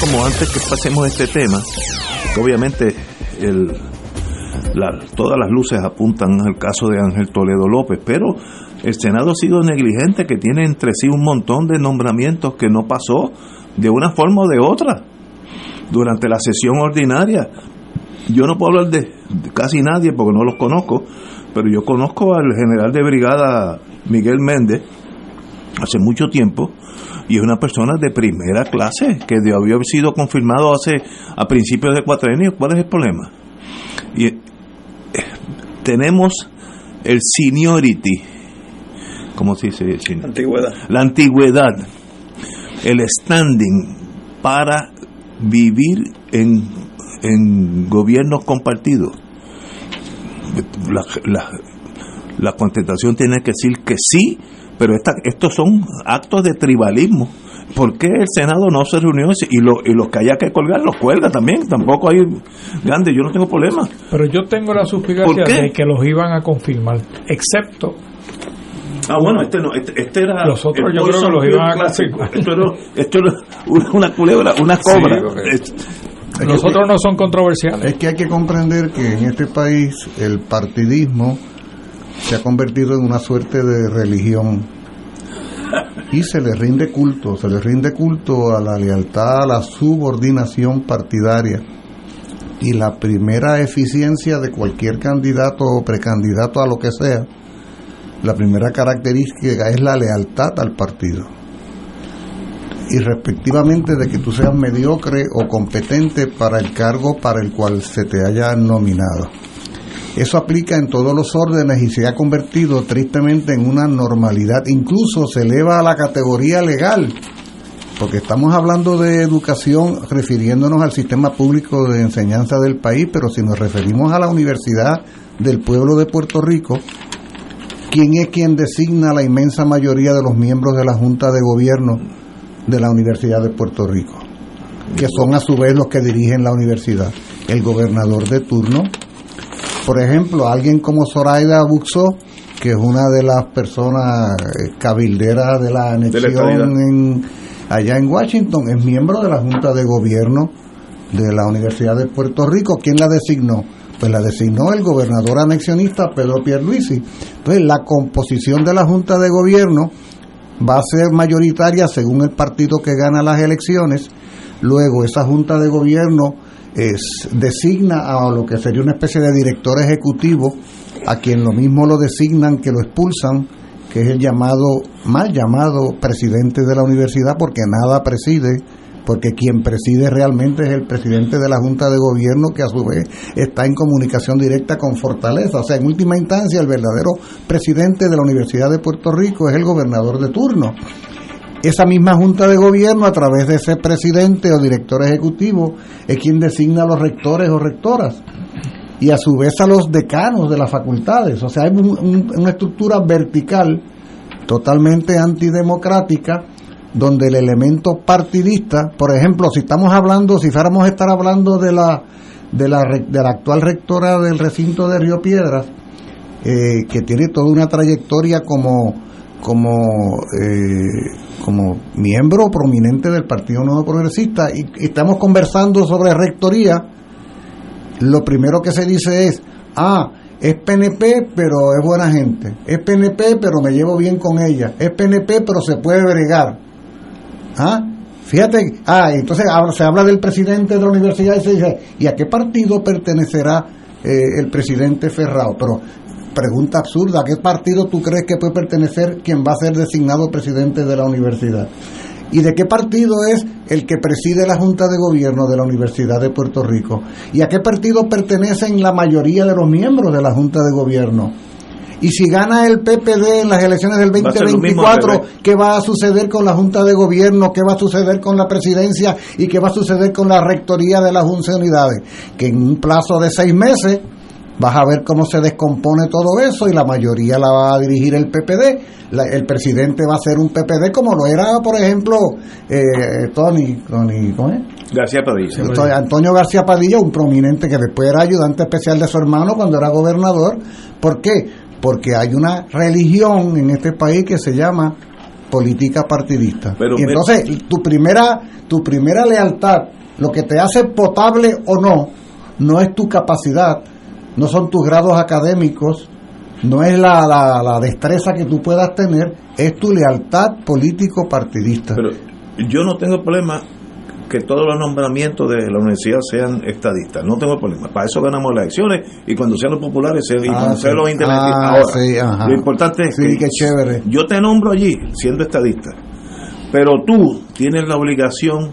Como antes que pasemos este tema, obviamente todas las luces apuntan al caso de Ángel Toledo López, pero el Senado ha sido negligente, que tiene entre sí un montón de nombramientos que no pasó de una forma o de otra durante la sesión ordinaria. Yo no puedo hablar de casi nadie porque no los conozco, pero yo conozco al general de brigada Miguel Méndez hace mucho tiempo y es una persona de primera clase que debió haber sido confirmado hace a principios de cuatrenio. ¿Cuál es el problema? Y eh, tenemos el seniority, ¿cómo se dice? Sen- Antigüedad. La antigüedad, el standing para vivir en, en gobiernos compartidos. La, la, la contestación tiene que decir que sí, pero esta- estos son actos de tribalismo. ¿Por qué el Senado no se reunió y, lo- y los que haya que colgar los cuelga también? Tampoco hay grande, yo no tengo problema. Pero yo tengo la suspicacia de que los iban a confirmar, excepto Ah, bueno, este no, este, este era. Los otros el yo creo que los iban a confirmar. Esto era, esto era una, una culebra, una cobra. Sí, Es- los otros no son controversiales. Es que hay que comprender que en este país el partidismo se ha convertido en una suerte de religión y se le rinde culto, se le rinde culto a la lealtad, a la subordinación partidaria. Y la primera eficiencia de cualquier candidato o precandidato a lo que sea, la primera característica es la lealtad al partido y respectivamente de que tú seas mediocre o competente para el cargo para el cual se te haya nominado. Eso aplica en todos los órdenes y se ha convertido tristemente en una normalidad, incluso se eleva a la categoría legal, porque estamos hablando de educación refiriéndonos al sistema público de enseñanza del país, pero si nos referimos a la Universidad del Pueblo de Puerto Rico, ¿quién es quien designa la inmensa mayoría de los miembros de la Junta de Gobierno de la Universidad de Puerto Rico? Que son a su vez los que dirigen la universidad. El gobernador de turno, por ejemplo, alguien como Zoraida Buxó, que es una de las personas eh, cabilderas de la anexión en- allá en Washington, es miembro de la Junta de Gobierno de la Universidad de Puerto Rico. ¿Quién la designó? Pues la designó el gobernador anexionista Pedro Pierluisi. Entonces, la composición de la Junta de Gobierno va a ser mayoritaria según el partido que gana las elecciones. Luego, esa Junta de Gobierno es, designa a lo que sería una especie de director ejecutivo, a quien lo mismo lo designan que lo expulsan, que es el llamado, mal llamado presidente de la universidad, porque nada preside, porque quien preside realmente es el presidente de la Junta de Gobierno, que a su vez está en comunicación directa con Fortaleza. O sea, en última instancia, el verdadero presidente de la Universidad de Puerto Rico es el gobernador de turno. Esa misma junta de gobierno, a través de ese presidente o director ejecutivo, es quien designa a los rectores o rectoras y a su vez a los decanos de las facultades. O sea, hay un- un- una estructura vertical totalmente antidemocrática donde el elemento partidista, por ejemplo, si estamos hablando, si fuéramos a estar hablando de la de la, de la actual rectora del recinto de Río Piedras, eh, que tiene toda una trayectoria como como eh, como miembro prominente del Partido Nuevo Progresista y, estamos conversando sobre rectoría, lo primero que se dice es, ah, es PNP pero es buena gente, es PNP pero me llevo bien con ella, es PNP pero se puede bregar. ¿Ah? Fíjate, ah, entonces se habla del presidente de la universidad y se dice, ¿y a qué partido pertenecerá eh, el presidente Ferrao? Pero pregunta absurda, ¿a qué partido tú crees que puede pertenecer quien va a ser designado presidente de la universidad? ¿Y de qué partido es el que preside la Junta de Gobierno de la Universidad de Puerto Rico? ¿Y a qué partido pertenecen la mayoría de los miembros de la Junta de Gobierno? Y si gana el PPD en las elecciones del Va a ser lo mismo, 2024, Rebeca. ¿qué va a suceder con la Junta de Gobierno? ¿Qué va a suceder con la presidencia? ¿Y qué va a suceder con la rectoría de las 11 unidades? Que en un plazo de seis meses vas a ver cómo se descompone todo eso y la mayoría la va a dirigir el PPD. La- el presidente va a ser un PPD como lo era, por ejemplo, eh, Tony, Tony, ¿cómo es? García Padilla. Entonces, Antonio García Padilla, un prominente que después era ayudante especial de su hermano cuando era gobernador. ¿Por qué? Porque hay una religión en este país que se llama política partidista. Pero y entonces, tu primera, tu primera lealtad, lo que te hace potable o no, no es tu capacidad, no son tus grados académicos, no es la, la, la destreza que tú puedas tener, es tu lealtad político-partidista. Pero yo no tengo problema que todos los nombramientos de la universidad sean estadistas. No tengo problema. Para eso ganamos las elecciones y cuando sean los populares se- y Ah, cuando sí. sean los independientes. Ah, Ahora, sí, ajá. lo importante es Sí, que qué chévere. yo te nombro allí siendo estadista, pero tú tienes la obligación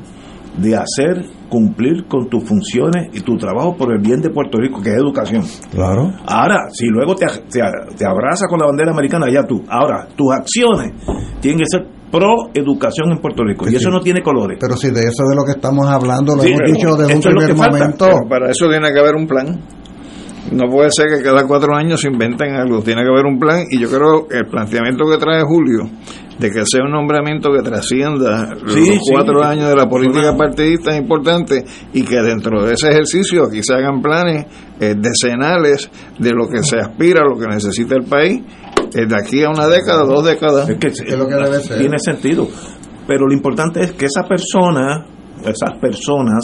de hacer cumplir con tus funciones y tu trabajo por el bien de Puerto Rico, que es educación. Claro. Ahora, si luego te, te, te abraza con la bandera americana, ya tú. Ahora, tus acciones tienen que ser pro educación en Puerto Rico. Y eso sí. no tiene colores. Pero si de eso es de lo que estamos hablando, lo Sí, hemos dicho desde un primer momento. Pero para eso tiene que haber un plan. No puede ser que cada cuatro años se inventen algo. Tiene que haber un plan y yo creo que el planteamiento que trae Julio de que sea un nombramiento que trascienda Sí, los sí. cuatro años de la política partidista es importante y que dentro de ese ejercicio aquí se hagan planes eh, decenales de lo que se aspira, lo que necesita el país eh, de aquí a una década, dos décadas. Es que Es lo que debe ser. tiene sentido. Pero lo importante es que esa persona, esas personas,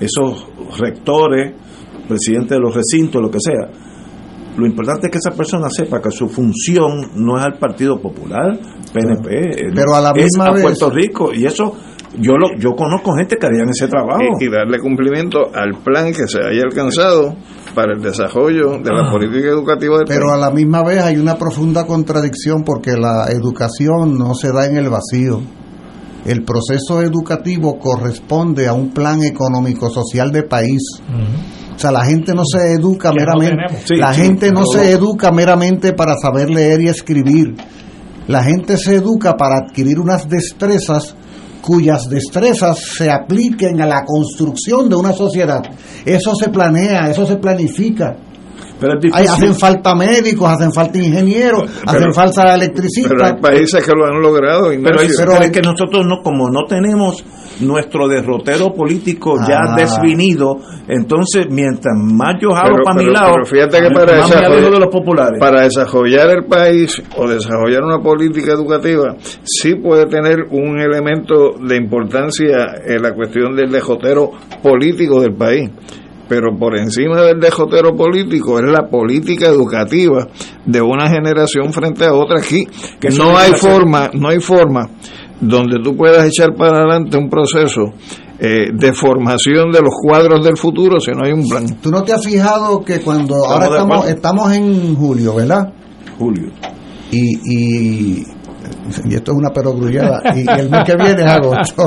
esos rectores, presidentes de los recintos, lo que sea, lo importante es que esa persona sepa que su función no es al Partido Popular, PNP, eh, Pero a la es misma a vez- Puerto Rico. Y eso, yo lo yo conozco gente que harían ese trabajo. y, y darle cumplimiento al plan que se haya alcanzado para el desarrollo de la Ah. política educativa del Pero país. a la misma vez hay una profunda contradicción porque la educación no se da en el vacío. El proceso educativo corresponde a un plan económico-social de país. O sea, la gente no se educa no meramente. Sí, la sí, gente no no, se educa meramente para saber leer y escribir. La gente se educa para adquirir unas destrezas cuyas destrezas se apliquen a la construcción de una sociedad. Eso se planea, eso se planifica. Pero es Hay- difícil. hacen falta médicos, hacen falta ingenieros, hacen falta Pero hay electricistas. países que lo han logrado, Pero, Ignacio. pero es que nosotros no, como no tenemos nuestro derrotero político ya Ah. desvinido, entonces mientras más yo jalo Pero- para mi lado, pero fíjate que para más me de los populares. Para desarrollar el país o desarrollar una política educativa, sí puede tener un elemento de importancia en la cuestión del lejotero político del país. Pero por encima del lejotero político es la política educativa de una generación frente a otra aquí. Que no hay forma, no hay forma donde tú puedas echar para adelante un proceso eh, de formación de los cuadros del futuro si no hay un plan. ¿Tú no te has fijado que cuando Estamos ahora estamos, estamos en julio, ¿verdad? Julio. Y, y, y esto es una perogrullada. Y, el mes que viene es agosto.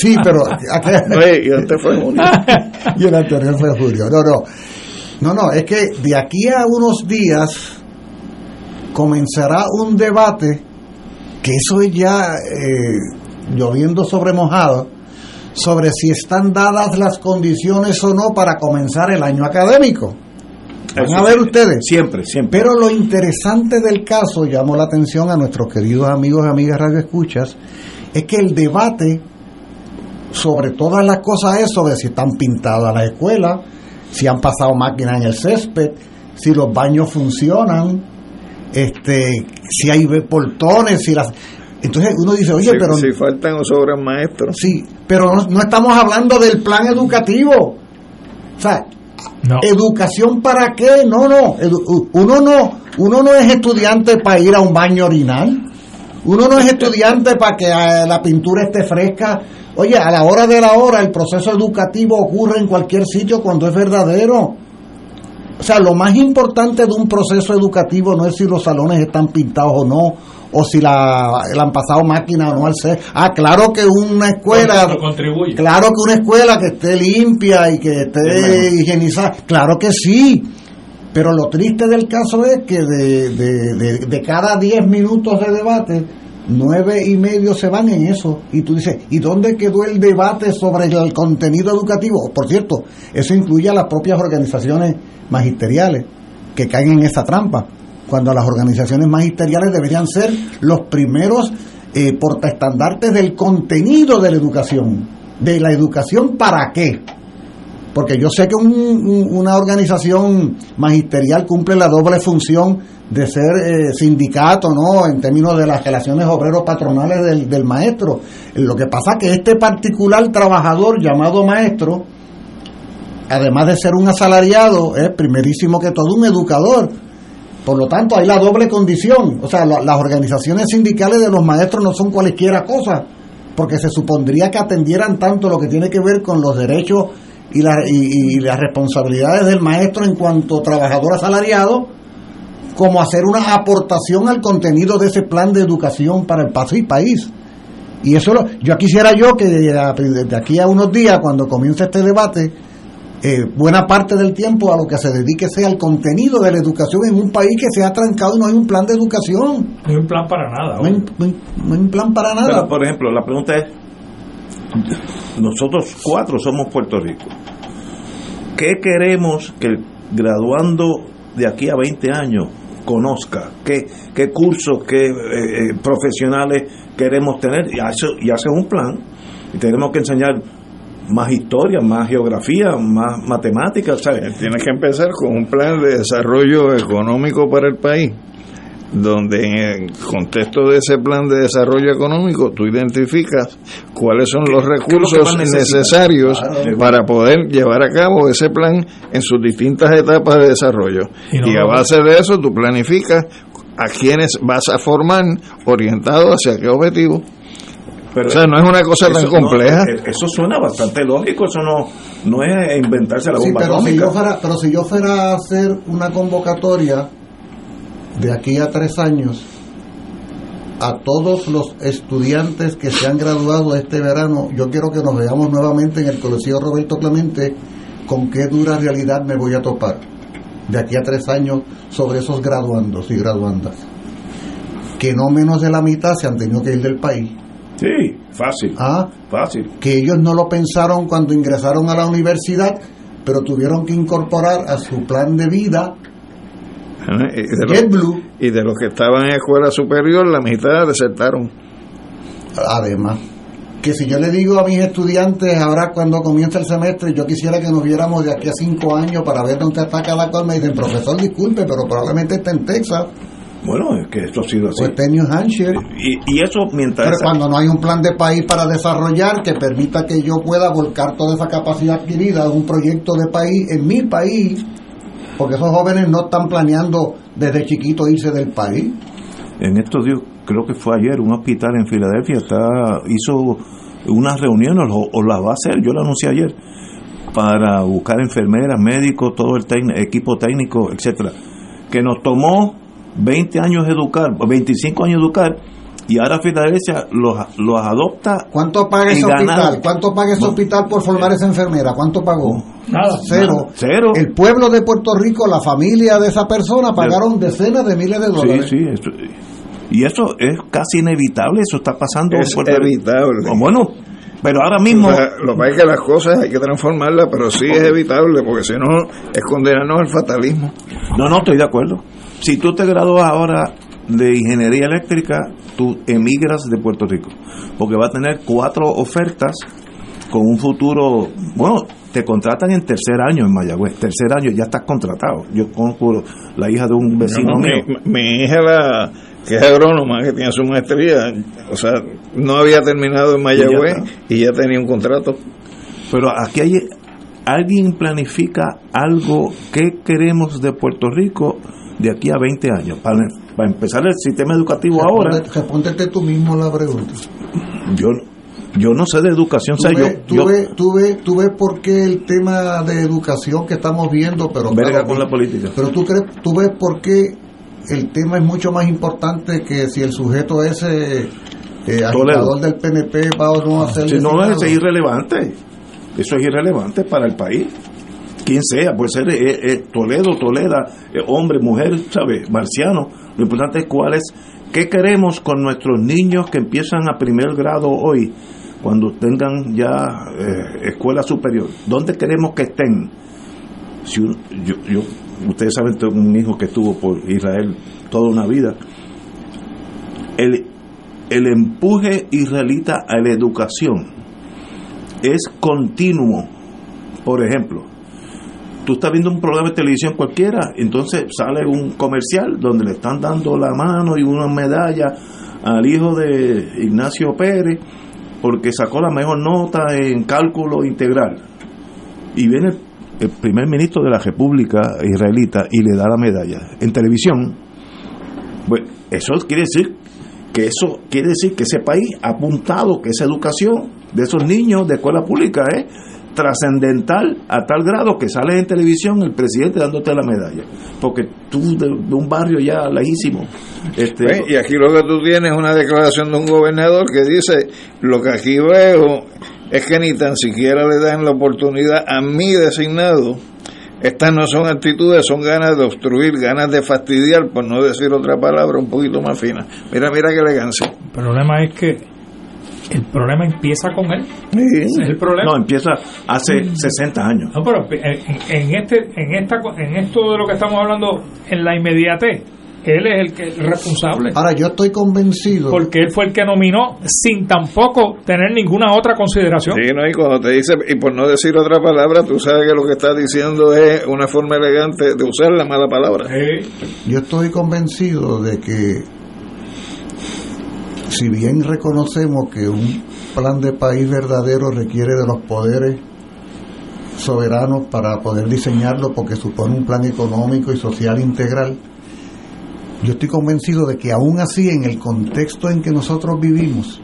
Sí, pero. Oye, y antes fue junio. y el anterior fue julio. No, no. No, no, es que de aquí a unos días comenzará un debate que eso es ya eh, lloviendo sobre mojado sobre si están dadas las condiciones o no para comenzar el año académico. Van Eso a ver ustedes. Siempre, siempre. Pero lo interesante del caso, llamó la atención a nuestros queridos amigos y amigas Radio Escuchas, es que el debate sobre todas las cosas es sobre si están pintadas las escuelas, si han pasado máquinas en el césped, si los baños funcionan, este, si hay portones, si las entonces uno dice, oye, si, pero si faltan o sobran maestros. Sí, pero no, no estamos hablando del plan educativo. O sea, educación para qué? No, no, uno no, uno no es estudiante para ir a un baño orinal. Uno no es estudiante para que eh, la pintura esté fresca. Oye, a la hora de la hora el proceso educativo ocurre en cualquier sitio cuando es verdadero. O sea, lo más importante de un proceso educativo no es si los salones están pintados o no, o si la, le han pasado máquina o no al ser. Ah, claro que una escuela, contribuye. claro que una escuela que esté limpia y que esté higienizada, claro que sí. Pero lo triste del caso es que de, de, de, de cada 10 minutos de debate, nueve y medio se van en eso. Y tú dices, ¿y dónde quedó el debate sobre el contenido educativo? Por cierto, eso incluye a las propias organizaciones magisteriales que caen en esa trampa. Cuando las organizaciones magisteriales deberían ser los primeros eh, portaestandartes del contenido de la educación. ¿De la educación para qué? Porque yo sé que un- un- una organización magisterial cumple la doble función de ser eh, sindicato, ¿no? En términos de las relaciones obreros-patronales del, del maestro. Lo que pasa es que este particular trabajador llamado maestro, además de ser un asalariado, es primerísimo que todo un educador. Por lo tanto, hay la doble condición. O sea, la- las organizaciones sindicales de los maestros no son cualquiera cosa, porque se supondría que atendieran tanto lo que tiene que ver con los derechos y, la- y- las responsabilidades del maestro en cuanto trabajador asalariado, como hacer una aportación al contenido de ese plan de educación para el país. Y eso lo, yo quisiera yo que de de aquí a unos días, cuando comience este debate, eh, buena parte del tiempo a lo que se dedique sea al contenido de la educación en un país que se ha trancado y no hay un plan de educación. No hay un plan para nada. No hay, no hay- no hay un plan para nada. Pero, por ejemplo, la pregunta es, nosotros cuatro somos Puerto Rico. ¿Qué queremos que el graduando de aquí a 20 años conozca? ¿Qué, qué cursos, qué eh, eh, profesionales queremos tener? Y hace, y hace un plan. Y tenemos que enseñar más historia, más geografía, más matemáticas. ¿sabes? Tienes que empezar con un plan de desarrollo económico para el país, donde en el contexto de ese plan de desarrollo económico tú identificas cuáles son los recursos necesarios Claro. para poder llevar a cabo ese plan en sus distintas etapas de desarrollo. Y no Y a base de eso tú planificas a quienes vas a formar orientado hacia qué objetivo. Pero o sea, no es una cosa tan no, compleja. eh, eso suena bastante lógico, eso no, no es inventarse la Sí, bomba pero si, atómica. yo fuera, pero si yo fuera a hacer una convocatoria de aquí a tres años a todos los estudiantes que se han graduado este verano, yo quiero que nos veamos nuevamente en el Colegio Roberto Clemente con qué dura realidad me voy a topar de aquí a tres años sobre esos graduandos y graduandas. Que no menos de la mitad se han tenido que ir del país. Sí, fácil. Ah, fácil. que ellos no lo pensaron cuando ingresaron a la universidad, pero tuvieron que incorporar a su plan de vida ¿eh? Y de, los, JetBlue. y de los que estaban en escuela superior, la mitad desertaron. Además, que si yo le digo a mis estudiantes ahora cuando comienza el semestre, yo quisiera que nos viéramos de aquí a cinco años para ver dónde está cada cual, me dicen, profesor, disculpe, pero probablemente está en Texas Bueno, es que esto ha sido así. en New Hampshire. Y, y eso mientras... Pero cuando no hay un plan de país para desarrollar que permita que yo pueda volcar toda esa capacidad adquirida un proyecto de país en mi país, porque esos jóvenes no están planeando desde chiquito irse del país. En estos días, creo que fue ayer, un hospital en Filadelfia está hizo unas reuniones, o, o las va a hacer, yo lo anuncié ayer, para buscar enfermeras, médicos, todo el equipo técnico, etcétera Que nos tomó 20 años educar, 25 años educar, y ahora Filadelfia los, los adopta. ¿Cuánto paga ese hospital? ¿Cuánto paga ese hospital por formar esa enfermera? ¿Cuánto pagó? Nada. Cero. Nada, cero. El pueblo de Puerto Rico, la familia de esa persona pagaron decenas de miles de Sí, dólares. sí, esto- Y eso es casi inevitable, eso está pasando. Es en Puerto Rico. evitable. Bueno, pero ahora mismo... Lo que pasa es que las cosas hay que transformarlas, pero sí es evitable, porque si no es condenarnos al fatalismo. No, no, estoy de acuerdo. Si tú te gradúas ahora de ingeniería eléctrica, tú emigras de Puerto Rico, porque va a tener cuatro ofertas con un futuro, bueno, te contratan en tercer año en Mayagüez, tercer año ya estás contratado. Yo conozco la hija de un vecino No, mío. mi, mi hija, la, que es agrónoma, que tiene su maestría, o sea, no había terminado en Mayagüez y ya tenía un contrato. Pero aquí hay alguien planifica algo que queremos de Puerto Rico de aquí a 20 años para, para empezar el sistema educativo ahora. Responde- Respóndete tú mismo la pregunta. Yo yo no sé de educación, o Tú sea, yo, ves, tú, yo ves, tú, ves, tú ves por qué el tema de educación que estamos viendo, pero verga claro, con la política. pero tú crees, tú ves por qué el tema es mucho más importante que si el sujeto ese eh, agitador del PNP va o no a ser Si no, es irrelevante. Eso es irrelevante para el país. Quien sea, puede ser eh, eh, Toledo, Toleda, eh, hombre, mujer, ¿sabes? Marciano. Lo importante es cuál es, qué queremos con nuestros niños que empiezan a primer grado hoy, cuando tengan ya eh, escuela superior. ¿Dónde queremos que estén? Si un- yo, yo, ustedes saben, tengo un hijo que estuvo por Israel toda una vida. El, el empuje israelita a la educación es continuo. Por ejemplo, tú estás viendo un programa de televisión cualquiera, entonces sale un comercial donde le están dando la mano y una medalla al hijo de Ignacio Pérez porque sacó la mejor nota en cálculo integral. Y viene el primer ministro de la República Israelita y le da la medalla en televisión. Bueno, eso quiere decir que eso quiere decir que ese país ha apuntado que esa educación de esos niños de escuela pública es trascendental a tal grado que sale en televisión el presidente dándote la medalla porque tú de, un barrio ya lejísimo este, Pues, y aquí lo que tú tienes es una declaración de un gobernador que dice, lo que aquí veo es que ni tan siquiera le dan la oportunidad a mi designado. Estas no son actitudes, son ganas de obstruir, ganas de fastidiar, por no decir otra palabra un poquito más fina. Mira, mira qué elegancia. El problema es que el problema empieza con él. Ese es el problema. no empieza hace 60 años No, pero en, en este, en esta, en esto de lo que estamos hablando, en la inmediatez, él es el que el responsable. Ahora, yo estoy convencido. Porque él fue el que nominó sin tampoco tener ninguna otra consideración. Sí, ¿no? Y cuando te dice, y por no decir otra palabra, tú sabes que lo que estás diciendo es una forma elegante de usar la mala palabra. Yo estoy convencido de que si bien reconocemos que un plan de país verdadero requiere de los poderes soberanos para poder diseñarlo porque supone un plan económico y social integral, yo estoy convencido de que aún así en el contexto en que nosotros vivimos,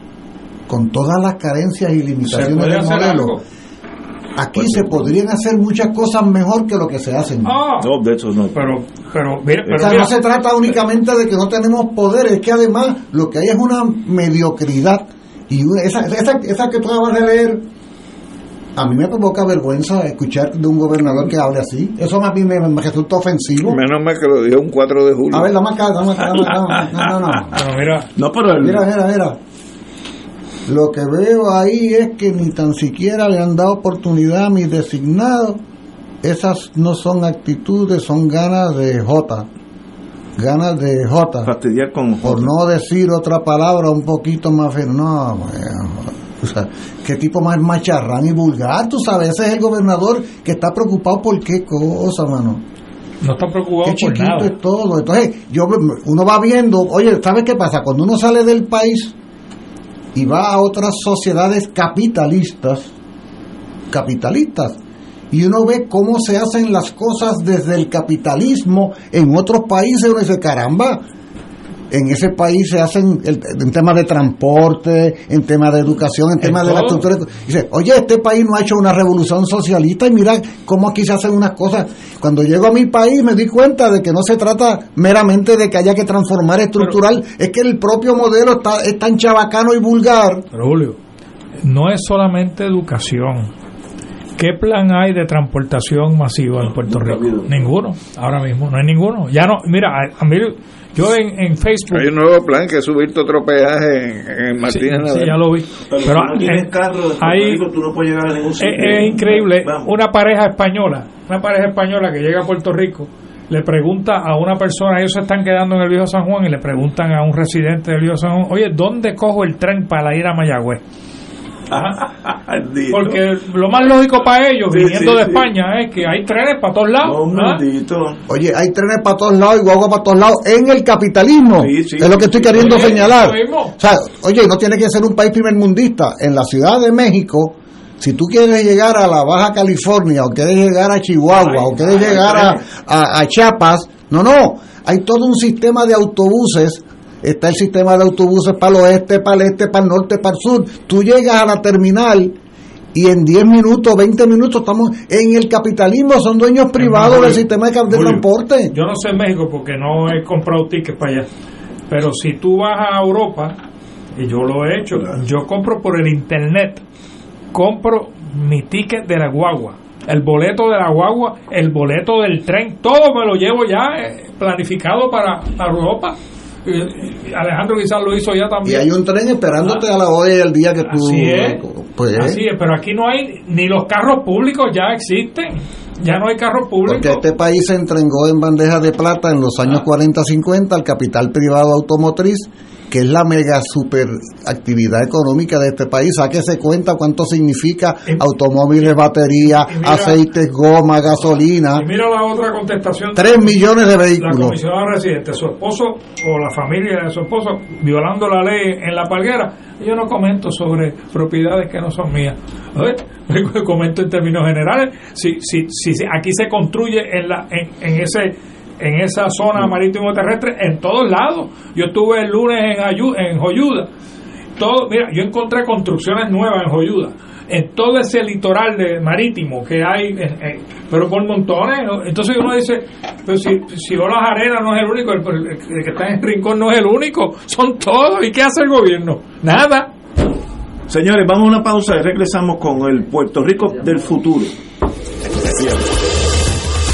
con todas las carencias y limitaciones del modelo, algo. aquí se podrían hacer muchas cosas mejor que lo que se hacen. Ah, no de hecho no pero, pero, mira, pero o sea, mira, no se trata únicamente de que no tenemos poder, es que además lo que hay es una mediocridad. Y una- esa, esa, esa que tú acabas de leer, a mí me provoca vergüenza escuchar de un gobernador que hable así. Eso a mí me, me resulta ofensivo. Menos mal que lo dijo un 4 de julio. A ver, dame acá, dame acá, dame acá. No, no, no. pero mira, no pero el- Mira, mira, mira. Lo que veo ahí es que ni tan siquiera le han dado oportunidad a mis designados. Esas no son actitudes, son ganas de Jota. Ganas de Jota. fastidiar con Por no decir otra palabra un poquito más No, bueno, o sea, qué tipo más macharrán y vulgar, tú sabes. Ese es el gobernador que está preocupado por qué cosa, mano. no está preocupado Qué por chiquito nada. es todo. Entonces, yo, uno va viendo, oye, ¿sabes qué pasa? Cuando uno sale del país y va a otras sociedades capitalistas, capitalistas, y uno ve cómo se hacen las cosas desde el capitalismo en otros países, uno dice, caramba, en ese país se hacen el- en temas de transporte, en temas de educación, en temas de la estructura. Dice, oye, este país no ha hecho una revolución socialista y mira cómo aquí se hacen unas cosas. Cuando llego a mi país me di cuenta de que no se trata meramente de que haya que transformar estructural, es que el propio modelo está, es tan chabacano y vulgar. Pero Julio, no es solamente educación, ¿Qué plan hay de transportación masiva en Puerto Rico? Ninguno, ahora mismo, no hay ninguno. Ya no, mira, a, a mí, yo en, en Facebook... Hay un nuevo plan que es subirte otro peaje en, en Martínez Sí, sí, ya lo vi. Pero, Pero, si no tienes eh, carro de Puerto hay- Rico, tú no puedes llegar a ningún Es, sitio. es increíble, Vamos. una pareja española, una pareja española que llega a Puerto Rico, le pregunta a una persona, ellos se están quedando en el Viejo San Juan y le preguntan a un residente del Viejo San Juan, oye, ¿dónde cojo el tren para ir a Mayagüez? Porque lo más lógico para ellos, Sí, viniendo sí, de sí. España, es que hay trenes para todos lados. ¿ah? Oye, hay trenes para todos lados y guagua para todos lados en el capitalismo. Sí, sí, es lo que estoy queriendo Oye, señalar. O sea, oye, no tiene que ser un país primermundista. En la Ciudad de México, si tú quieres llegar a la Baja California, o quieres llegar a Chihuahua, o quieres llegar a, a- a Chiapas, no, no. Hay todo un sistema de autobuses. Está el sistema de autobuses para el oeste, para el este, para el norte, para el sur. Tú llegas a la terminal y en 10 minutos, 20 minutos estamos en el capitalismo, son dueños privados Julio, del sistema de, Julio, transporte. Yo no sé en México porque no he comprado tickets para allá. Pero si tú vas a Europa, y yo lo he hecho, yo compro por el internet, compro mi ticket de la guagua, el boleto de la guagua, el boleto del tren, todo me lo llevo ya eh, planificado para, para Europa. Y- y Alejandro quizás lo hizo ya Y también. hay un tren esperándote a la hora y el día que tú... Así es. Pues, Así es, pero aquí no hay ni los carros públicos ya existen. Ya no hay carros públicos. Porque este país se entregó en bandeja de plata en los años 40-50 al capital privado automotriz, que es la mega super actividad económica de este país. Sáquese cuenta cuánto significa automóviles, batería, mira- aceites, goma, gasolina. Y mira la otra contestación. Tres millones de La vehículos. comisionada residente, su esposo o la familia de su esposo violando la ley en la palguera. Yo no comento sobre propiedades que no son mías. A comento en términos generales. Si, si, si, si aquí se construye en, la, en, en ese en esa zona marítimo terrestre en todos lados. Yo estuve el lunes en, Ayu- en Joyuda. Todo, mira, yo encontré construcciones nuevas en Joyuda. En todo ese litoral de marítimo que hay, en- en- pero por montones. ¿no? Entonces uno dice, pero si, si Olas Arenas no es el único, el, el- el que está en el rincón no es el único, son todos. ¿Y qué hace el gobierno? Nada. Señores, vamos a una pausa y regresamos con el Puerto Rico del futuro.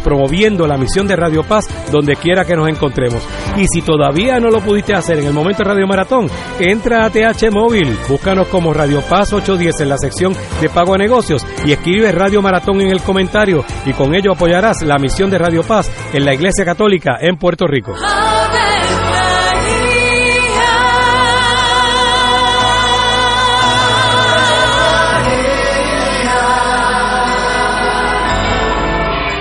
promoviendo la misión de Radio Paz donde quiera que nos encontremos. Y si todavía no lo pudiste hacer en el momento de Radio Maratón, entra a TH Móvil, búscanos como Radio Paz 810 en la sección de pago a negocios y escribe Radio Maratón en el comentario y con ello apoyarás la misión de Radio Paz en la Iglesia Católica en Puerto Rico.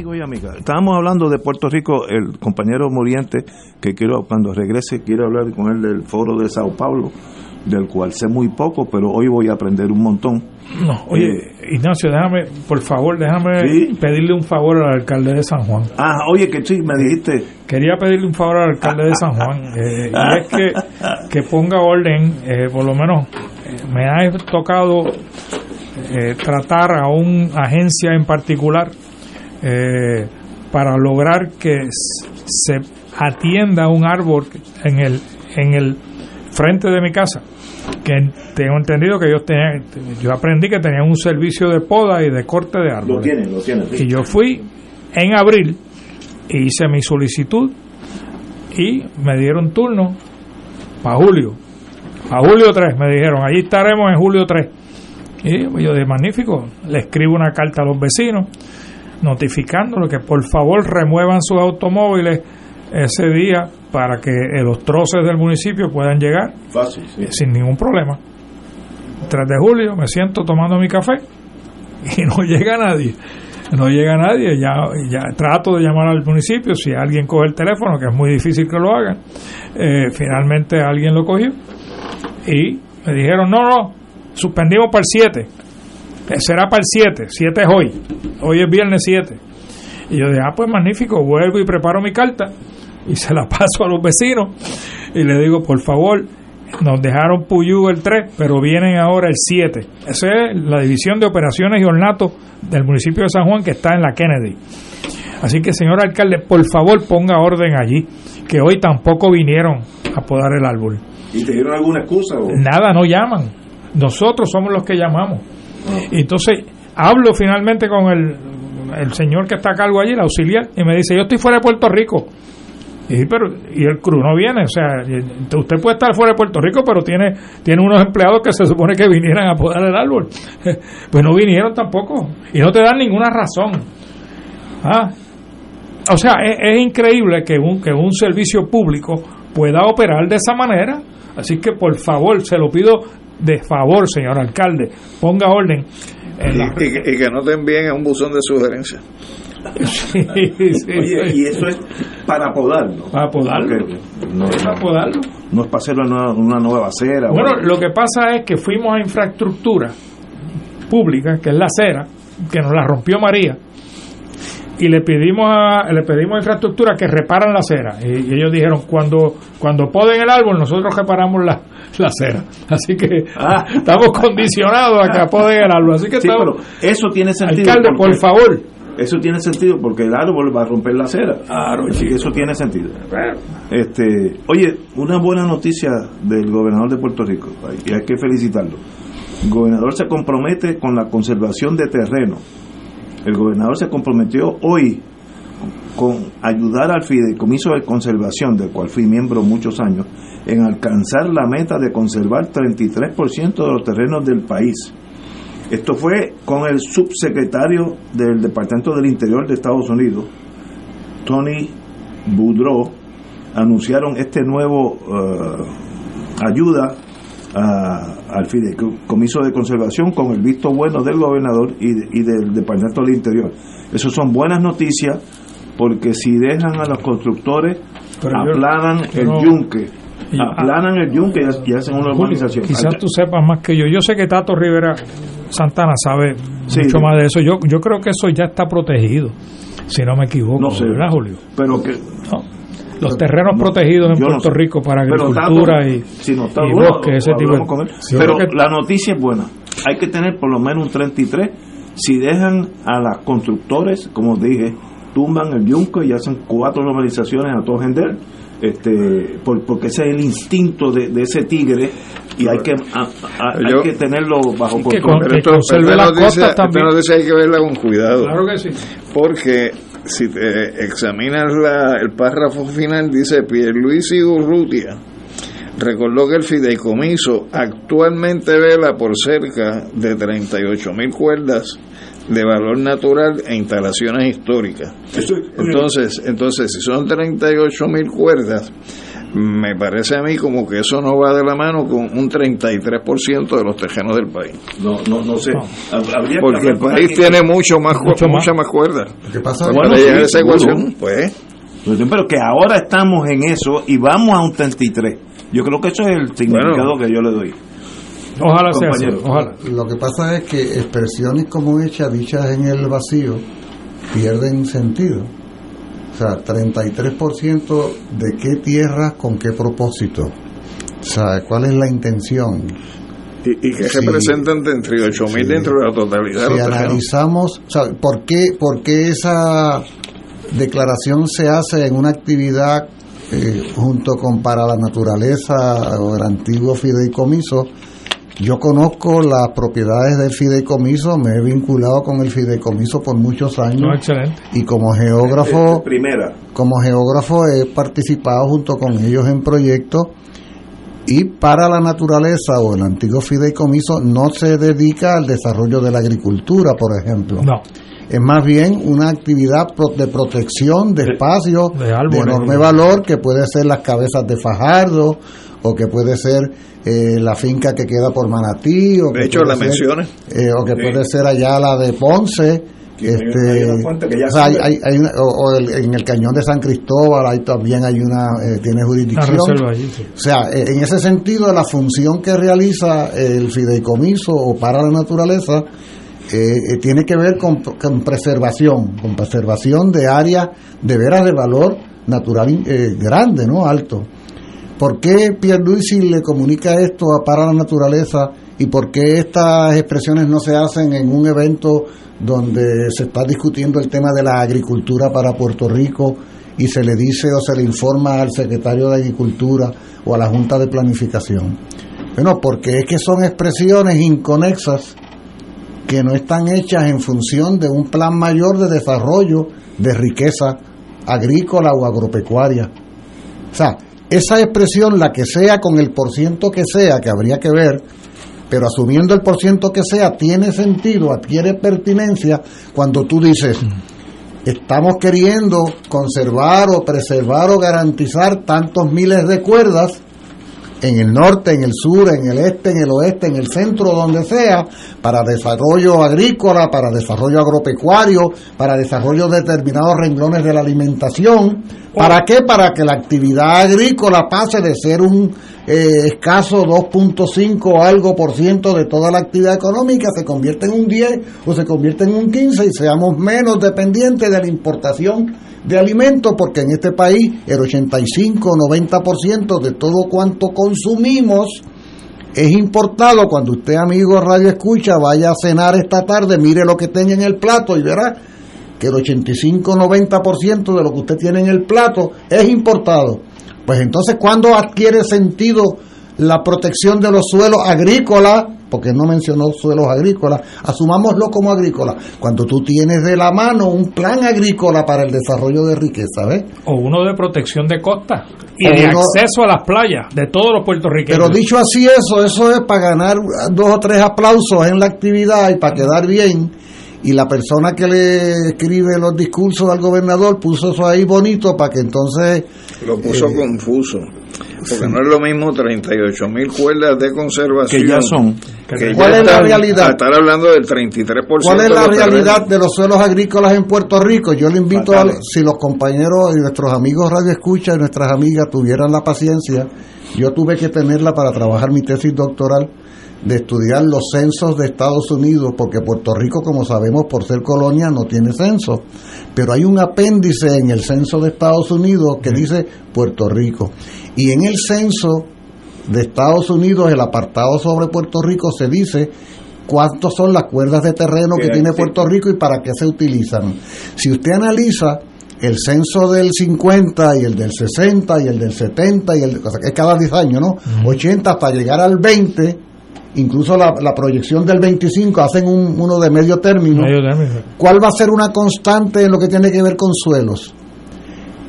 Amigos y amigas. Estábamos hablando de Puerto Rico, el compañero Muriente, que quiero cuando regrese quiero hablar con él del foro de Sao Paulo, del cual sé muy poco, pero hoy voy a aprender un montón. No, oye, Ignacio, déjame, por favor, déjame Sí. pedirle un favor al alcalde de San Juan. Ah, oye, que sí, me dijiste. Quería pedirle un favor al alcalde de San Juan, eh, y es que, que ponga orden, eh, por lo menos eh, me ha tocado eh, tratar a una agencia en particular eh, para lograr que se atienda un árbol en el, en el frente de mi casa que tengo entendido que ellos tenían, yo aprendí que tenían un servicio de poda y de corte de árboles. Lo tienen, lo tienen. sí. Y yo fui en abril e hice mi solicitud y me dieron turno para julio. A julio 3 me dijeron, allí estaremos en julio 3. Y yo de magnífico, le escribo una carta a los vecinos notificándolo que por favor remuevan sus automóviles ese día para que eh, los troces del municipio puedan llegar Fácil, sí. sin ningún problema. 3 de julio me siento tomando mi café y no llega nadie. No llega nadie, ya, ya trato de llamar al municipio, si alguien coge el teléfono, que es muy difícil que lo hagan, eh, finalmente alguien lo cogió y me dijeron, no, no, suspendimos para el 7, Eh, será para el 7, 7 es hoy, hoy es viernes 7. Y yo dije, ah, pues magnífico, vuelvo y preparo mi carta y se la paso a los vecinos y le digo, por favor, nos dejaron Puyú el 3, pero vienen ahora el 7. Esa es la división de operaciones y ornatos del municipio de San Juan que está en la Kennedy. Así que, señor alcalde, por favor ponga orden allí, que hoy tampoco vinieron a podar el árbol. ¿Y te dieron alguna excusa? O? Nada, no llaman. Nosotros somos los que llamamos. Entonces hablo finalmente con el, el señor que está a cargo allí, el auxiliar, y me dice, yo estoy fuera de Puerto Rico. Y, pero, y el crew no viene, o sea, usted puede estar fuera de Puerto Rico, pero tiene, tiene unos empleados que se supone que vinieran a podar el árbol. Pues no vinieron tampoco, y no te dan ninguna razón. Ah, o sea, es, es increíble que un, que un servicio público pueda operar de esa manera. Así que por favor, se lo pido de favor, señor alcalde, ponga orden. en la- Y, y que- y que no te envíen a un buzón de sugerencias. Sí, sí, Oye, sí. y eso es para podarlo. Para podarlo. No, Es para podarlo. no es para hacer una, una nueva acera. Bueno, lo que pasa es que fuimos a infraestructura pública, que es la acera, que nos la rompió María, y le pedimos a, le pedimos a infraestructura que reparan la acera. Y, y ellos dijeron, cuando, cuando poden el árbol, nosotros reparamos la, la acera. Así que Ah. estamos condicionados a que apoden el árbol. Así que Sí, estamos, pero eso tiene sentido. alcalde, por favor. Eso tiene sentido porque el árbol va a romper la acera. Claro, Así que eso tiene sentido. Este, oye, una buena noticia del gobernador de Puerto Rico, y hay que felicitarlo. El gobernador se compromete con la conservación de terreno. El gobernador se comprometió hoy con ayudar al fideicomiso de conservación, del cual fui miembro muchos años, en alcanzar la meta de conservar 33% de los terrenos del país. Esto fue con el subsecretario del Departamento del Interior de Estados Unidos, Tony Boudreau, anunciaron este nuevo eh, ayuda a- al fideicomiso de conservación con el visto bueno del gobernador y, de- y del Departamento del Interior. Eso son buenas noticias porque si dejan a los constructores Pero yo- aplanan yo el yunque, Y- aplanan el yunque y, hacen una urbanización. Quizás tú sepas más que yo. Yo sé que Tato Rivera Santana sabe Sí. mucho más de eso. Yo, yo creo que eso ya está protegido. si no me equivoco, No sé. ¿verdad, Julio? Pero que. Los terrenos protegidos en no Puerto sé. Rico para Pero agricultura y, si no está y bueno, bosque, ese tipo de hablamos con él. Sí, Pero que- la noticia es buena. Hay que tener por lo menos un 33. Si dejan a las constructores, como dije, tumban el yunque y hacen cuatro normalizaciones a todo gender, este, por- porque ese es el instinto de, de ese tigre y hay que a- a- hay Yo- que tenerlo bajo que control. con- Pero que las noticia- costas esta también. noticia hay que verla con cuidado. Claro que sí. Porque si te examinas la- el párrafo final, dice Pierluisi Urrutia recordó que el fideicomiso actualmente vela por cerca de 38 mil cuerdas de valor natural e instalaciones históricas. Entonces, entonces si son 38 mil cuerdas, me parece a mí como que eso no va de la mano con un 33% de los terrenos del país. No, no, no sé. Habría Porque el país tiene mucho más, Mucho más. mucha más cuerdas. ¿Qué pasa? Para Bueno, llegar sí, a esa ecuación, pues Pero que ahora estamos en eso y vamos a un 33. Yo creo que eso es el significado que yo le doy. Ojalá sea así, ojalá. Lo que pasa es que expresiones como hechas, dichas en el vacío, pierden sentido. O sea, 33% de qué tierra, con qué propósito. O sea, ¿cuál es la intención? y, y que Sí. representan de entre 8 mil dentro de la totalidad de Si analizamos, o sea, ¿por qué, por qué esa declaración se hace en una actividad eh, junto con para la naturaleza o el antiguo fideicomiso? Yo conozco las propiedades del fideicomiso, me he vinculado con el fideicomiso por muchos años No, excelente. y como geógrafo Primera. como geógrafo he participado junto con ellos en proyectos y para la naturaleza o el antiguo fideicomiso no se dedica al desarrollo de la agricultura, por ejemplo. No. Es más bien una actividad de protección de espacios de, árboles. enorme valor que puede ser las cabezas de Fajardo o que puede ser eh, la finca que queda por Manatí o De que hecho, puede la ser, menciones. eh, o que Sí. puede ser allá la de Ponce este, hay o hay- hay- hay en el cañón de San Cristóbal ahí también hay una eh, tiene jurisdicción reserva allí, sí. o sea eh, en ese sentido la función que realiza el fideicomiso o para la naturaleza eh, eh, tiene que ver con, con preservación con preservación de áreas de veras de valor natural eh, grande no alto ¿Por qué Pierluisi le comunica esto a Para la Naturaleza y por qué estas expresiones no se hacen en un evento donde se está discutiendo el tema de la agricultura para Puerto Rico y se le dice o se le informa al secretario de Agricultura o a la Junta de Planificación? Bueno, porque es que son expresiones inconexas que no están hechas en función de un plan mayor de desarrollo de riqueza agrícola o agropecuaria. O sea, esa expresión, la que sea, con el porciento que sea, que habría que ver, pero asumiendo el porciento que sea, tiene sentido, adquiere pertinencia cuando tú dices, estamos queriendo conservar o preservar o garantizar tantos miles de cuerdas en el norte, en el sur, en el este, en el oeste, en el centro, donde sea, para desarrollo agrícola, para desarrollo agropecuario, para desarrollo de determinados renglones de la alimentación. ¿Para qué? Para que la actividad agrícola pase de ser un eh, escaso 2.5 o algo por ciento de toda la actividad económica, se convierte en un 10 o se convierte en un 15 y seamos menos dependientes de la importación de alimentos, porque en este país el 85-90% de todo cuanto consumimos es importado. Cuando usted, amigo Radio Escucha, vaya a cenar esta tarde, mire lo que tenga en el plato y verá que el 85-90% de lo que usted tiene en el plato es importado. Pues entonces, ¿cuándo adquiere sentido la protección de los suelos agrícolas? Porque no mencionó suelos agrícolas, asumámoslo como agrícola. Cuando tú tienes de la mano un plan agrícola para el desarrollo de riqueza, ¿ves? O uno de protección de costa y O de uno- acceso a las playas de todos los puertorriqueños. Pero dicho así eso, eso es para ganar dos o tres aplausos en la actividad y para quedar bien. Y la persona que le escribe los discursos al gobernador puso eso ahí bonito para que entonces... Lo puso eh, confuso. Porque no es lo mismo 38 mil cuerdas de conservación. Que ya son. que ¿Cuál ya es la realidad? estar hablando del 33%. ¿Cuál es de la los realidad terrenos. de los suelos agrícolas en Puerto Rico? Yo le invito a, si los compañeros y nuestros amigos Radio Escucha y nuestras amigas tuvieran la paciencia, yo tuve que tenerla para trabajar mi tesis doctoral, de estudiar los censos de Estados Unidos, porque Puerto Rico, como sabemos, por ser colonia, no tiene censo. Pero hay un apéndice en el censo de Estados Unidos que dice Puerto Rico. Y en el censo de Estados Unidos, el apartado sobre Puerto Rico, se dice cuántos son las cuerdas de terreno que tiene Puerto Rico y para qué se utilizan. Si usted analiza el censo del 50 y el del 60 y el del 70 y el o sea, que es cada 10 años, ¿no? 80 hasta llegar al 20, incluso la, la proyección del 25 hacen un, uno de medio término. Medio término. ¿Cuál va a ser una constante en lo que tiene que ver con suelos?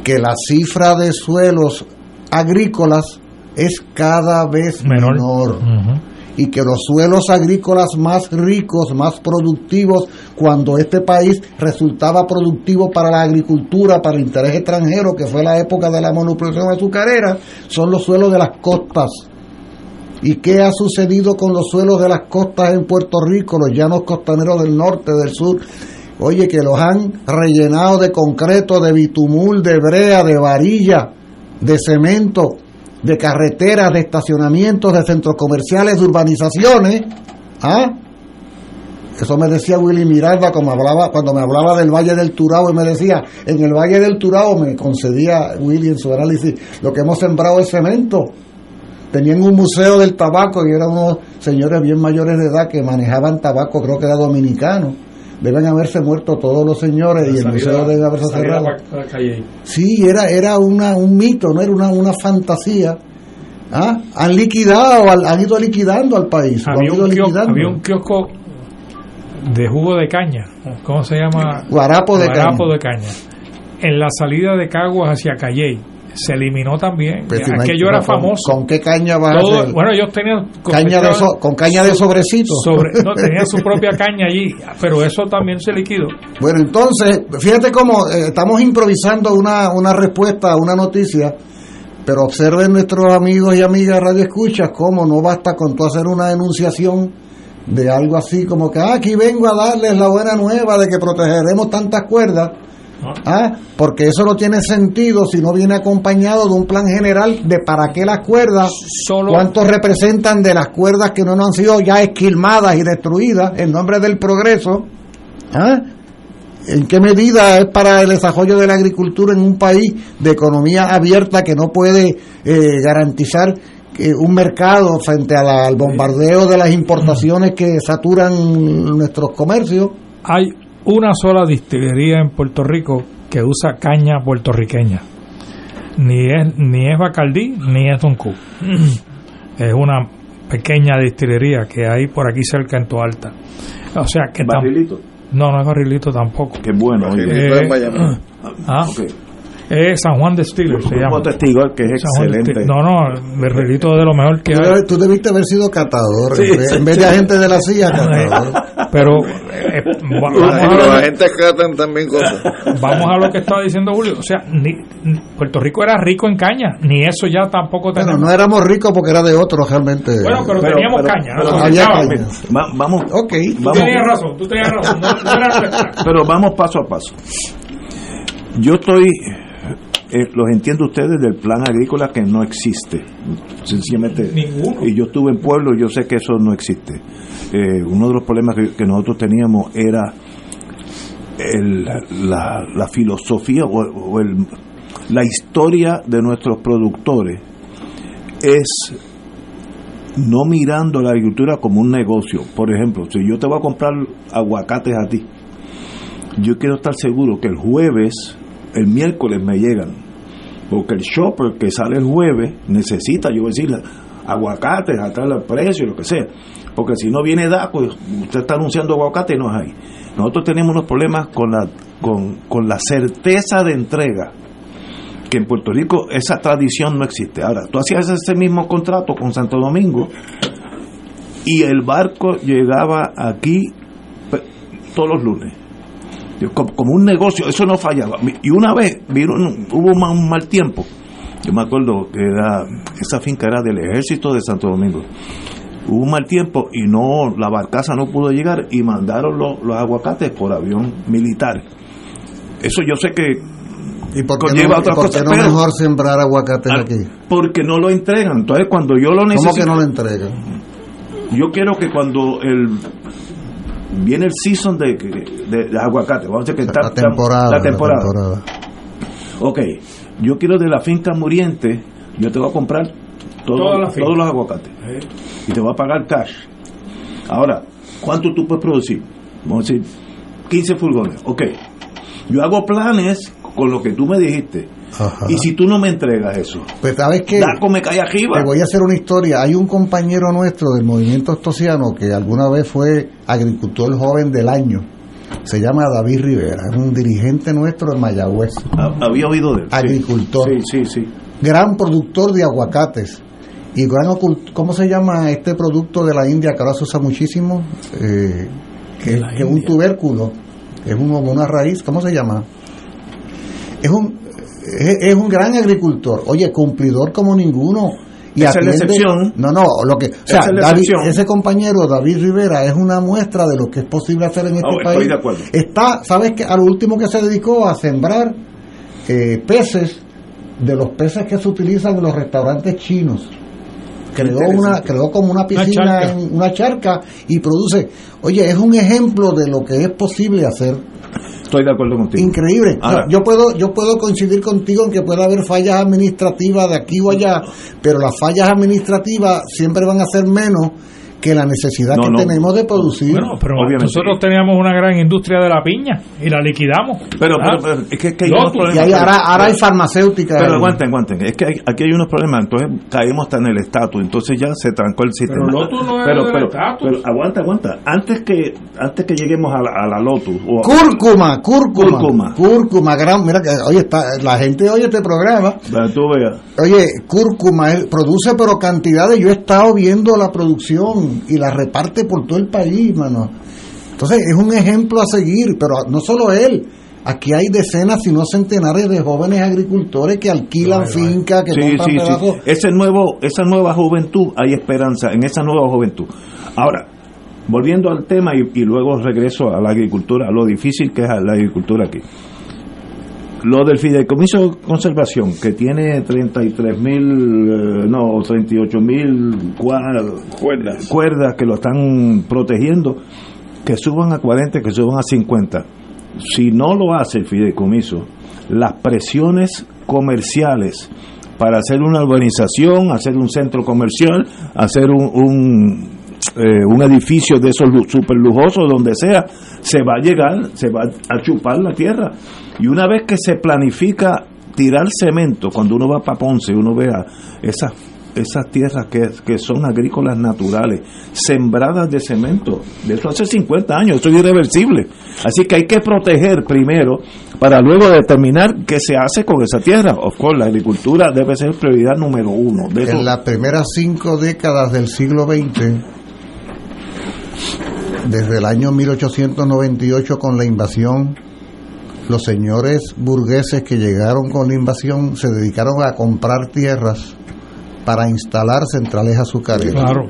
Que la cifra de suelos agrícolas es cada vez Menor. menor y que los suelos agrícolas más ricos, más productivos, cuando este país resultaba productivo para la agricultura, para el interés extranjero, que fue la época de la monoproducción azucarera, son los suelos de las costas. ¿Y qué ha sucedido con los suelos de las costas en Puerto Rico, los llanos costaneros del norte, del sur? Oye, que los han rellenado de concreto, de bitumul, de brea, de varilla, de cemento, de carreteras, de estacionamientos, de centros comerciales, de urbanizaciones. ¿Ah? Eso me decía Willy Miranda hablaba, cuando me hablaba del Valle del Turao y me decía, en el Valle del Turao me concedía Willy en su análisis, lo que hemos sembrado es cemento. Tenían un museo del tabaco y eran unos señores bien mayores de edad que manejaban tabaco, creo que era dominicano. Deben haberse muerto todos los señores y el museo debe haberse cerrado. Sí, era, era una, un mito, no era una, una fantasía. ¿Ah? Han liquidado, han ido liquidando al país. lo han Había ido un, kiosco, liquidando. había un kiosco de jugo de caña. ¿Cómo se llama? Guarapo de Guarapo caña. de caña. En la salida de Caguas hacia Calley. Se eliminó también. Pero si no Aquello era Pues, con- famoso. ¿Con qué caña vas a Todo- hacer? bueno, ellos tenían Caña de so- con caña de sobrecito. Sobre, no, tenían su propia caña allí, pero eso también se liquidó. Bueno, entonces, fíjate cómo eh, estamos improvisando una, una respuesta a una noticia, pero observen nuestros amigos y amigas Radio Escuchas cómo no basta con tú hacer una enunciación de algo así como que ah, aquí vengo a darles la buena nueva de que protegeremos tantas cuerdas. Ah, porque eso no tiene sentido si no viene acompañado de un plan general de para qué las cuerdas, cuántos representan de las cuerdas que no, no han sido ya esquilmadas y destruidas en nombre del progreso. ¿Ah? ¿En qué medida es para el desarrollo de la agricultura en un país de economía abierta que no puede eh, garantizar eh, un mercado frente a la- al bombardeo de las importaciones que saturan nuestros comercios? Hay una sola distillería en Puerto Rico que usa caña puertorriqueña. Ni es, ni es Bacardí ni es Don Q. Es una pequeña distillería que hay por aquí cerca en Toalta. O sea que ¿Barrilito? No, no es barrilito tampoco. Qué bueno. Eh, ah, es San Juan de Steelers se llama. Como testigo que es San excelente. No, no, barrilito de lo mejor que Tú, hay. tú debiste haber sido catador, Sí, en vez- sí, de agente de la CIA, catador. Pero eh, va- Los vamos, a los lo, agentes catan también cosas. vamos a lo que estaba diciendo Julio. O sea, ni, ni- Puerto Rico era rico en caña, ni eso ya tampoco Bueno, tenemos. no éramos ricos porque era de otros realmente. Bueno, pero, teníamos caña. pero ¿no? había caña. Va- vamos, Ok. Tú vamos, tenías razón, tú tenías razón. No, no pero vamos paso a paso. Yo estoy, eh, los entiendo ustedes del plan agrícola que no existe, sencillamente. Ninguno. Y yo estuve en pueblo, yo sé que eso no existe. Eh, uno de los problemas que, que nosotros teníamos era el- la, la filosofía o, o el- la historia de nuestros productores es no mirando la agricultura como un negocio. Por ejemplo, si yo te voy a comprar aguacates a ti, yo quiero estar seguro que el jueves, el miércoles me llegan. Porque el shopper que sale el jueves necesita, yo decirle, aguacates, atrás el precio, lo que sea. Porque si no viene DACO, usted está anunciando aguacate y no hay. Nosotros tenemos unos problemas con la, con, con la certeza de entrega que en Puerto Rico esa tradición no existe. Ahora, tú hacías ese mismo contrato con Santo Domingo y el barco llegaba aquí pe- todos los lunes. Como, un negocio, eso no fallaba. Y una vez vino, hubo un ma- un mal tiempo. Yo me acuerdo que era, esa finca era del ejército de Santo Domingo. Hubo un mal tiempo y no la barcaza no pudo llegar y mandaron los, los aguacates por avión militar. Eso yo sé que ¿Y por qué no, otras por qué cosas, no pero- mejor sembrar aguacate Ah, aquí? porque no lo entregan. Entonces, cuando yo lo necesito. ¿Cómo que no lo entregan? yo quiero que cuando el viene el season de, de, de aguacate, vamos a decir que está La temporada. la temporada. la temporada. Ok, yo quiero de la finca muriente, yo te voy a comprar todo- Toda la finca. todos los aguacates y te voy a pagar cash. Ahora, ¿cuánto tú puedes producir? Vamos a decir 15 furgones. Ok, yo hago planes con lo que tú me dijiste. Ajá. Y si tú no me entregas eso, Pues sabes que Daco me cae arriba. te voy a hacer una historia. Hay un compañero nuestro del movimiento ostosiano que alguna vez fue agricultor joven del año. Se llama David Rivera, es un dirigente nuestro en Mayagüez. Ha- Había oído de él. Agricultor. Sí, sí, sí. Gran productor de aguacates. Y gran ocult- ¿cómo se llama este producto de la India que ahora se usa muchísimo? Eh, que, La que es un tubérculo, es un- una raíz, ¿cómo se llama? Es un, es, es un gran agricultor, oye, cumplidor como ninguno. Y Esa es la excepción. No, no, lo que, o sea, Esa es la David- excepción. ese compañero David Rivera es una muestra de lo que es posible hacer en este Oh, estoy país. de acuerdo. Está, ¿sabes que A lo último que se dedicó a sembrar eh, peces de los peces que se utilizan en los restaurantes chinos. Creó una, creó como una piscina, charca. en una charca y produce. Oye, es un ejemplo de lo que es posible hacer. Estoy de acuerdo contigo. Increíble. Ahora- yo puedo, yo puedo coincidir contigo en que puede haber fallas administrativas de aquí o allá, pero las fallas administrativas siempre van a ser menos que la necesidad No, que no. tenemos de producir. Bueno, pero Obviamente. nosotros teníamos una gran industria de la piña y la liquidamos. Pero, Ah, pero, pero es que, es que hay unos problemas. y hay- ahora, Pero- ahora hay farmacéuticas. Pero aguanten, aguanten. Es que hay- aquí hay unos problemas. Entonces caímos hasta en el estatus. Entonces ya se trancó el sistema. Pero Lotus no es pero, del pero, estatus. pero aguanta, aguanta. Antes que antes que lleguemos a la, a la Lotus. o- Cúrcuma, cúrcuma, Cúrcuma. cúrcuma, gran, mira que oye está, la gente oye este programa, Para que tú veas. oye, cúrcuma él produce pero cantidades, yo he estado viendo la producción y la reparte por todo el país, mano. Entonces es un ejemplo a seguir, pero no solo él, aquí hay decenas si no centenares de jóvenes agricultores que alquilan fincas, que Sí, compran sí. Ese nuevo, esa nueva juventud, hay esperanza en esa nueva juventud. Ahora, volviendo al tema y, y luego regreso a la agricultura, a lo difícil que es la agricultura aquí. Lo del fideicomiso de conservación, que tiene 33 mil, no, 38 mil Cuerdas. cuerdas que lo están protegiendo, que suban a 40, que suban a 50. Si no lo hace el fideicomiso, las presiones comerciales para hacer una urbanización, hacer un centro comercial, hacer un, un, eh, un edificio de esos super lujosos, donde sea, se va a llegar, se va a chupar la tierra. Y una vez que se planifica tirar cemento, cuando uno va para Ponce, uno vea esas esas tierras que, que son agrícolas naturales, sembradas de cemento, de eso hace 50 años, eso es irreversible. Así que hay que proteger primero para luego determinar qué se hace con esa tierra. Of course, la agricultura debe ser prioridad número uno. De En las primeras cinco décadas del siglo XX, desde el año 1898 con la invasión, los señores burgueses que llegaron con la invasión se dedicaron a comprar tierras para instalar centrales azucareras. Claro.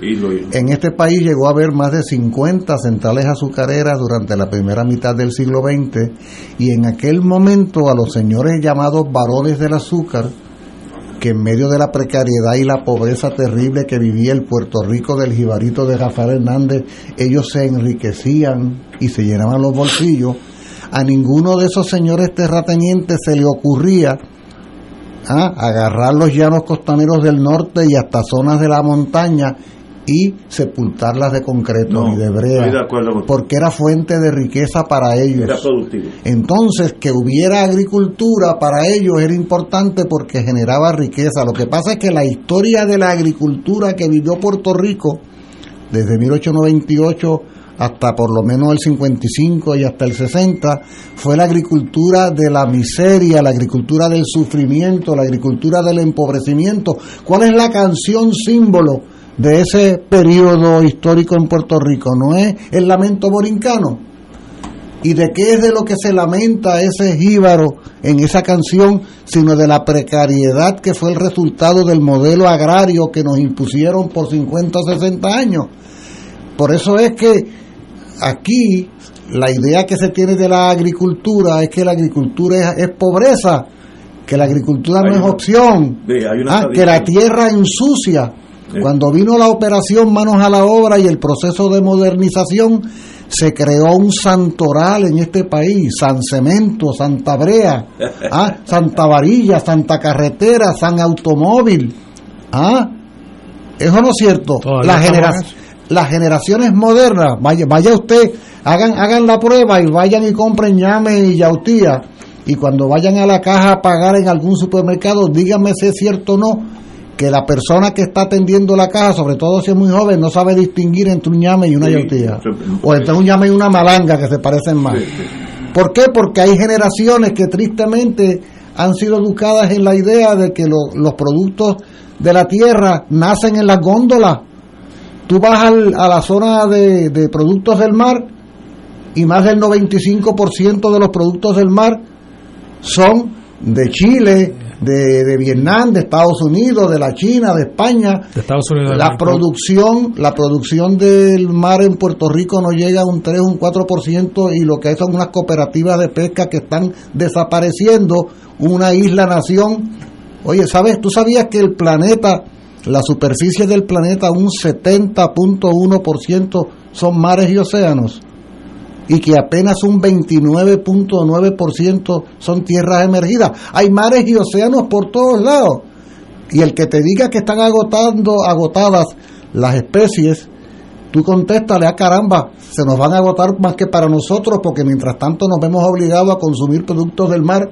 En este país llegó a haber más de 50 centrales azucareras durante la primera mitad del siglo XX y en aquel momento a los señores llamados varones del azúcar, que en medio de la precariedad y la pobreza terrible que vivía el Puerto Rico del jibarito de Rafael Hernández, ellos se enriquecían y se llenaban los bolsillos. A ninguno de esos señores terratenientes se le ocurría ¿ah? agarrar los llanos costaneros del norte y hasta zonas de la montaña y sepultarlas de concreto No, y de brea, de porque era fuente de riqueza para ellos. era. Entonces, que hubiera agricultura para ellos era importante porque generaba riqueza. Lo que pasa es que la historia de la agricultura que vivió Puerto Rico desde 1898 hasta por lo menos el 55 y hasta el 60 fue la agricultura de la miseria, la agricultura del sufrimiento, la agricultura del empobrecimiento. ¿Cuál es la canción símbolo de ese periodo histórico en Puerto Rico? ¿No es el lamento borincano? ¿Y de qué es de lo que se lamenta ese jíbaro en esa canción, sino de la precariedad que fue el resultado del modelo agrario que nos impusieron por 50 o 60 años? Por eso es que aquí la idea que se tiene de la agricultura es que la agricultura es, es pobreza, que la agricultura no Hay es una- opción, una ah, que la tierra ensucia. Cuando vino la operación Manos a la Obra y el proceso de modernización, se creó un santoral en este país, San Cemento, Santa Brea, ¿ah? Santa Varilla, Santa Carretera, San Automóvil. ¿ah? ¿Eso no es cierto? Genera- las generaciones modernas, vaya, vaya usted, hagan, hagan la prueba y vayan y compren ñame y yautía. Y cuando vayan a la caja a pagar en algún supermercado, díganme si es cierto o no, que la persona que está atendiendo la caja, sobre todo si es muy joven, no sabe distinguir entre un ñame y una Sí. yautía. O entre un ñame y una malanga, que se parecen más. ¿Por qué? Porque hay generaciones que tristemente han sido educadas en la idea de que lo- los productos de la tierra nacen en las góndolas. Tú vas al- a la zona de, de productos del mar y más del 95% de los productos del mar son de Chile, de, de Vietnam, de Estados Unidos, de la China, de España. De Estados Unidos. La producción, la producción del mar en Puerto Rico no llega a un 3 o un 4% y lo que hay son unas cooperativas de pesca que están desapareciendo, una isla nación. Oye, ¿sabes? ¿Tú sabías que el planeta, la superficie del planeta, un 70.1% son mares y océanos? Y que apenas un 29.9% son tierras emergidas. Hay mares y océanos por todos lados. Y el que te diga que están agotando, agotadas las especies, tú contéstale a caramba, se nos van a agotar más que para nosotros porque mientras tanto nos vemos obligados a consumir productos del mar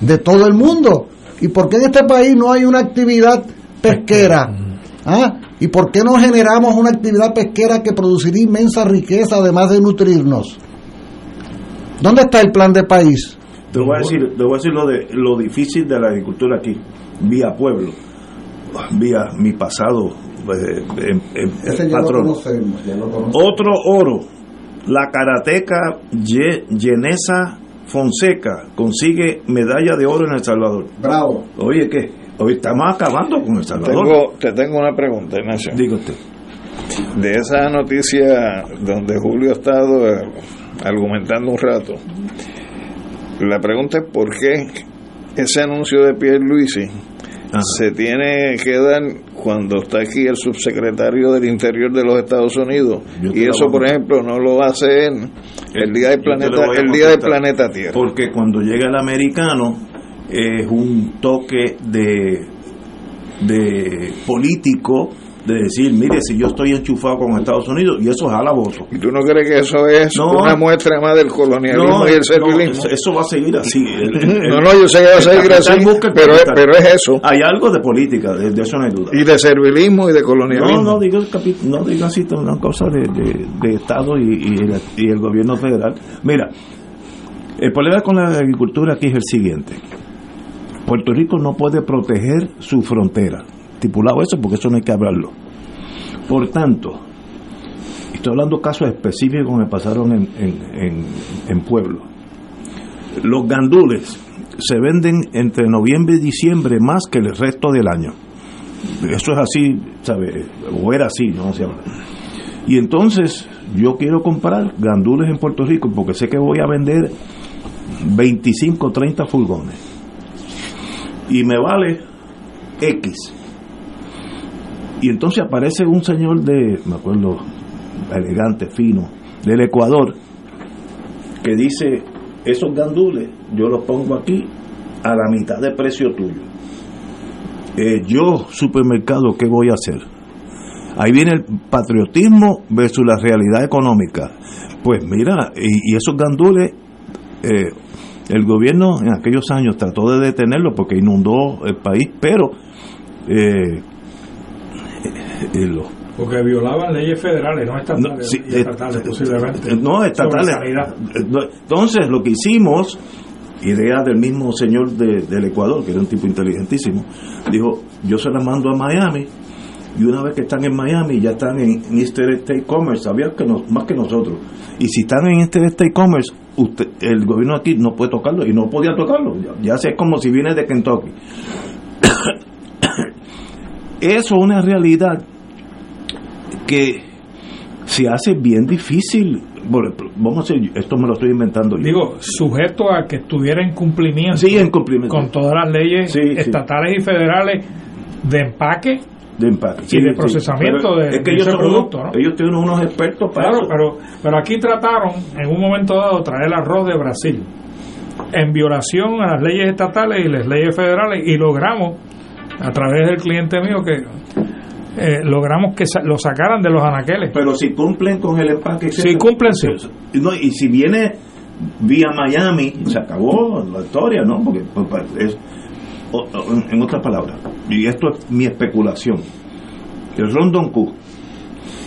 de todo el mundo. ¿Y por qué en este país no hay una actividad pesquera? ¿Ah? ¿Y por qué no generamos una actividad pesquera que produciría inmensa riqueza además de nutrirnos? ¿Dónde está el plan de país? Te voy a decir, te voy a decir lo, de, lo difícil de la agricultura aquí, vía pueblo, vía mi pasado eh, en- Ese ya lo patrón. conocemos, lo conocemos. Otro oro, la karateca Ye- Yenesa Fonseca consigue medalla de oro en El Salvador. Bravo. Oye, ¿qué? Hoy estamos acabando con El Salvador. Tengo, te tengo una pregunta, Ignacio. Diga usted. De esa noticia donde Julio ha estado eh, argumentando un rato, la pregunta es por qué ese anuncio de Pierre Luisi se tiene que dar cuando está aquí el subsecretario del Interior de los Estados Unidos y eso por ejemplo no lo hace él el día del Yo te lo planeta el día del planeta Tierra Porque cuando llega el americano es un toque de, de político de decir, mire, si yo estoy enchufado con Estados Unidos y eso jala voto. ¿Y tú no crees que eso es No. una muestra más del colonialismo No, y el servilismo? eso, eso va a seguir así. El- el- No, no, yo sé que va a seguir así, pero es- pero es eso. Hay algo de política, de, de eso no hay duda. y de servilismo y de colonialismo. No, no digo, no digo así, es una cosa de, de- de Estado y, y el, y el gobierno federal. Mira, el problema con la agricultura aquí es el siguiente. Puerto Rico no puede proteger su frontera. Estipulado eso porque eso no hay que hablarlo. Por tanto, estoy hablando casos específicos que me pasaron en, en, en, pueblo. Los gandules se venden entre noviembre y diciembre más que el resto del año. Eso es así, ¿sabe? O era así, no habla. Y entonces yo quiero comprar gandules en Puerto Rico porque sé que voy a vender 25, 30 furgones. Y me vale X. Y entonces aparece un señor de, me acuerdo, elegante, fino, del Ecuador, que dice, esos gandules yo los pongo aquí a la mitad de precio tuyo. Eh, yo, supermercado, ¿qué voy a hacer? Ahí viene el patriotismo versus la realidad económica. Pues mira, y, y esos gandules, eh, el gobierno en aquellos años trató de detenerlo porque inundó el país, pero eh, eh, lo- Porque violaban leyes federales, no estatales. no, sí, leyes eh, estatales, posiblemente. eh, no, estatales. Entonces, lo que hicimos, idea del mismo señor de- del Ecuador, que era un tipo inteligentísimo, dijo, yo se las mando a Miami, y una vez que están en Miami, ya están en Interstate Commerce, sabías que no- más que nosotros. Y si están en Interstate Commerce, usted, el gobierno aquí no puede tocarlo, y no podía tocarlo, ya, ya sé como si viene de Kentucky. Eso es una realidad que se hace bien difícil. Bueno, Vamos a decir, esto me lo estoy inventando yo. Digo, sujeto a que estuviera en cumplimiento, Sí, en cumplimiento. con todas las leyes Sí, sí. estatales y federales de empaque de empaque. y de procesamiento de, es que de ellos ese son producto. unos- ¿no? ellos tienen unos expertos para Claro, eso. pero, pero aquí trataron en un momento dado traer arroz de Brasil en violación a las leyes estatales y las leyes federales y logramos a través del cliente mío que eh, logramos que sa- lo sacaran de los anaqueles. Pero si cumplen con el empaque, Si cumplen, sí. No, y si viene vía Miami, se acabó la historia, ¿no? Porque pues, es, o- o- en- en otras palabras, y esto es mi especulación, el Rondon Q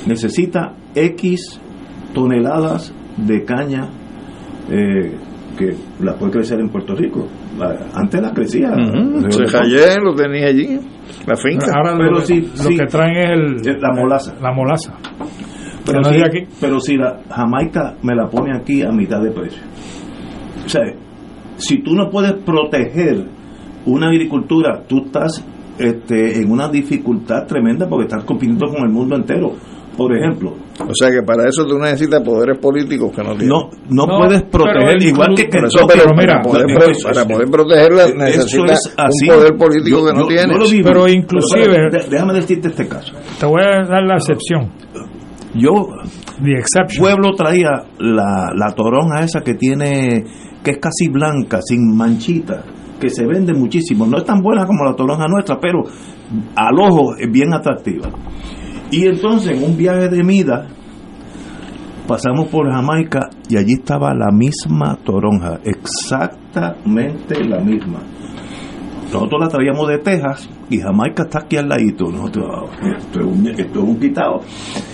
necesita X toneladas de caña eh, que la puede crecer en Puerto Rico. Antes la crecía. Ujú. Se callé, lo tenía allí, la finca. Ahora Pero lo, que- lo traen es el, La molaza. la molaza. Pero si, aquí. pero si la Jamaica me la pone aquí a mitad de precio. O sea, si tú no puedes proteger una agricultura, tú estás este, en una dificultad tremenda porque estás compitiendo con el mundo entero. Por ejemplo, O sea que para eso tú necesitas poderes políticos que no tienes. no, no, No, puedes proteger pero igual que que eso, pero, pero mira, para, poder, eso para poder protegerla necesitas es así. un poder político Yo- que no yo- tienes. vivo. Pero inclusive- déjame decirte este caso. Te voy a dar la excepción. Yo The exception. Pueblo traía la, la toronja esa que tiene, que es casi blanca, sin manchita, que se vende muchísimo. No es tan buena como la toronja nuestra, pero al ojo es bien atractiva. Y entonces en un viaje de mida pasamos por Jamaica y allí estaba la misma toronja, exactamente la misma. Nosotros la traíamos de Texas y Jamaica está aquí al ladito. Nosotros, "Ah, esto, es un, esto es un quitado.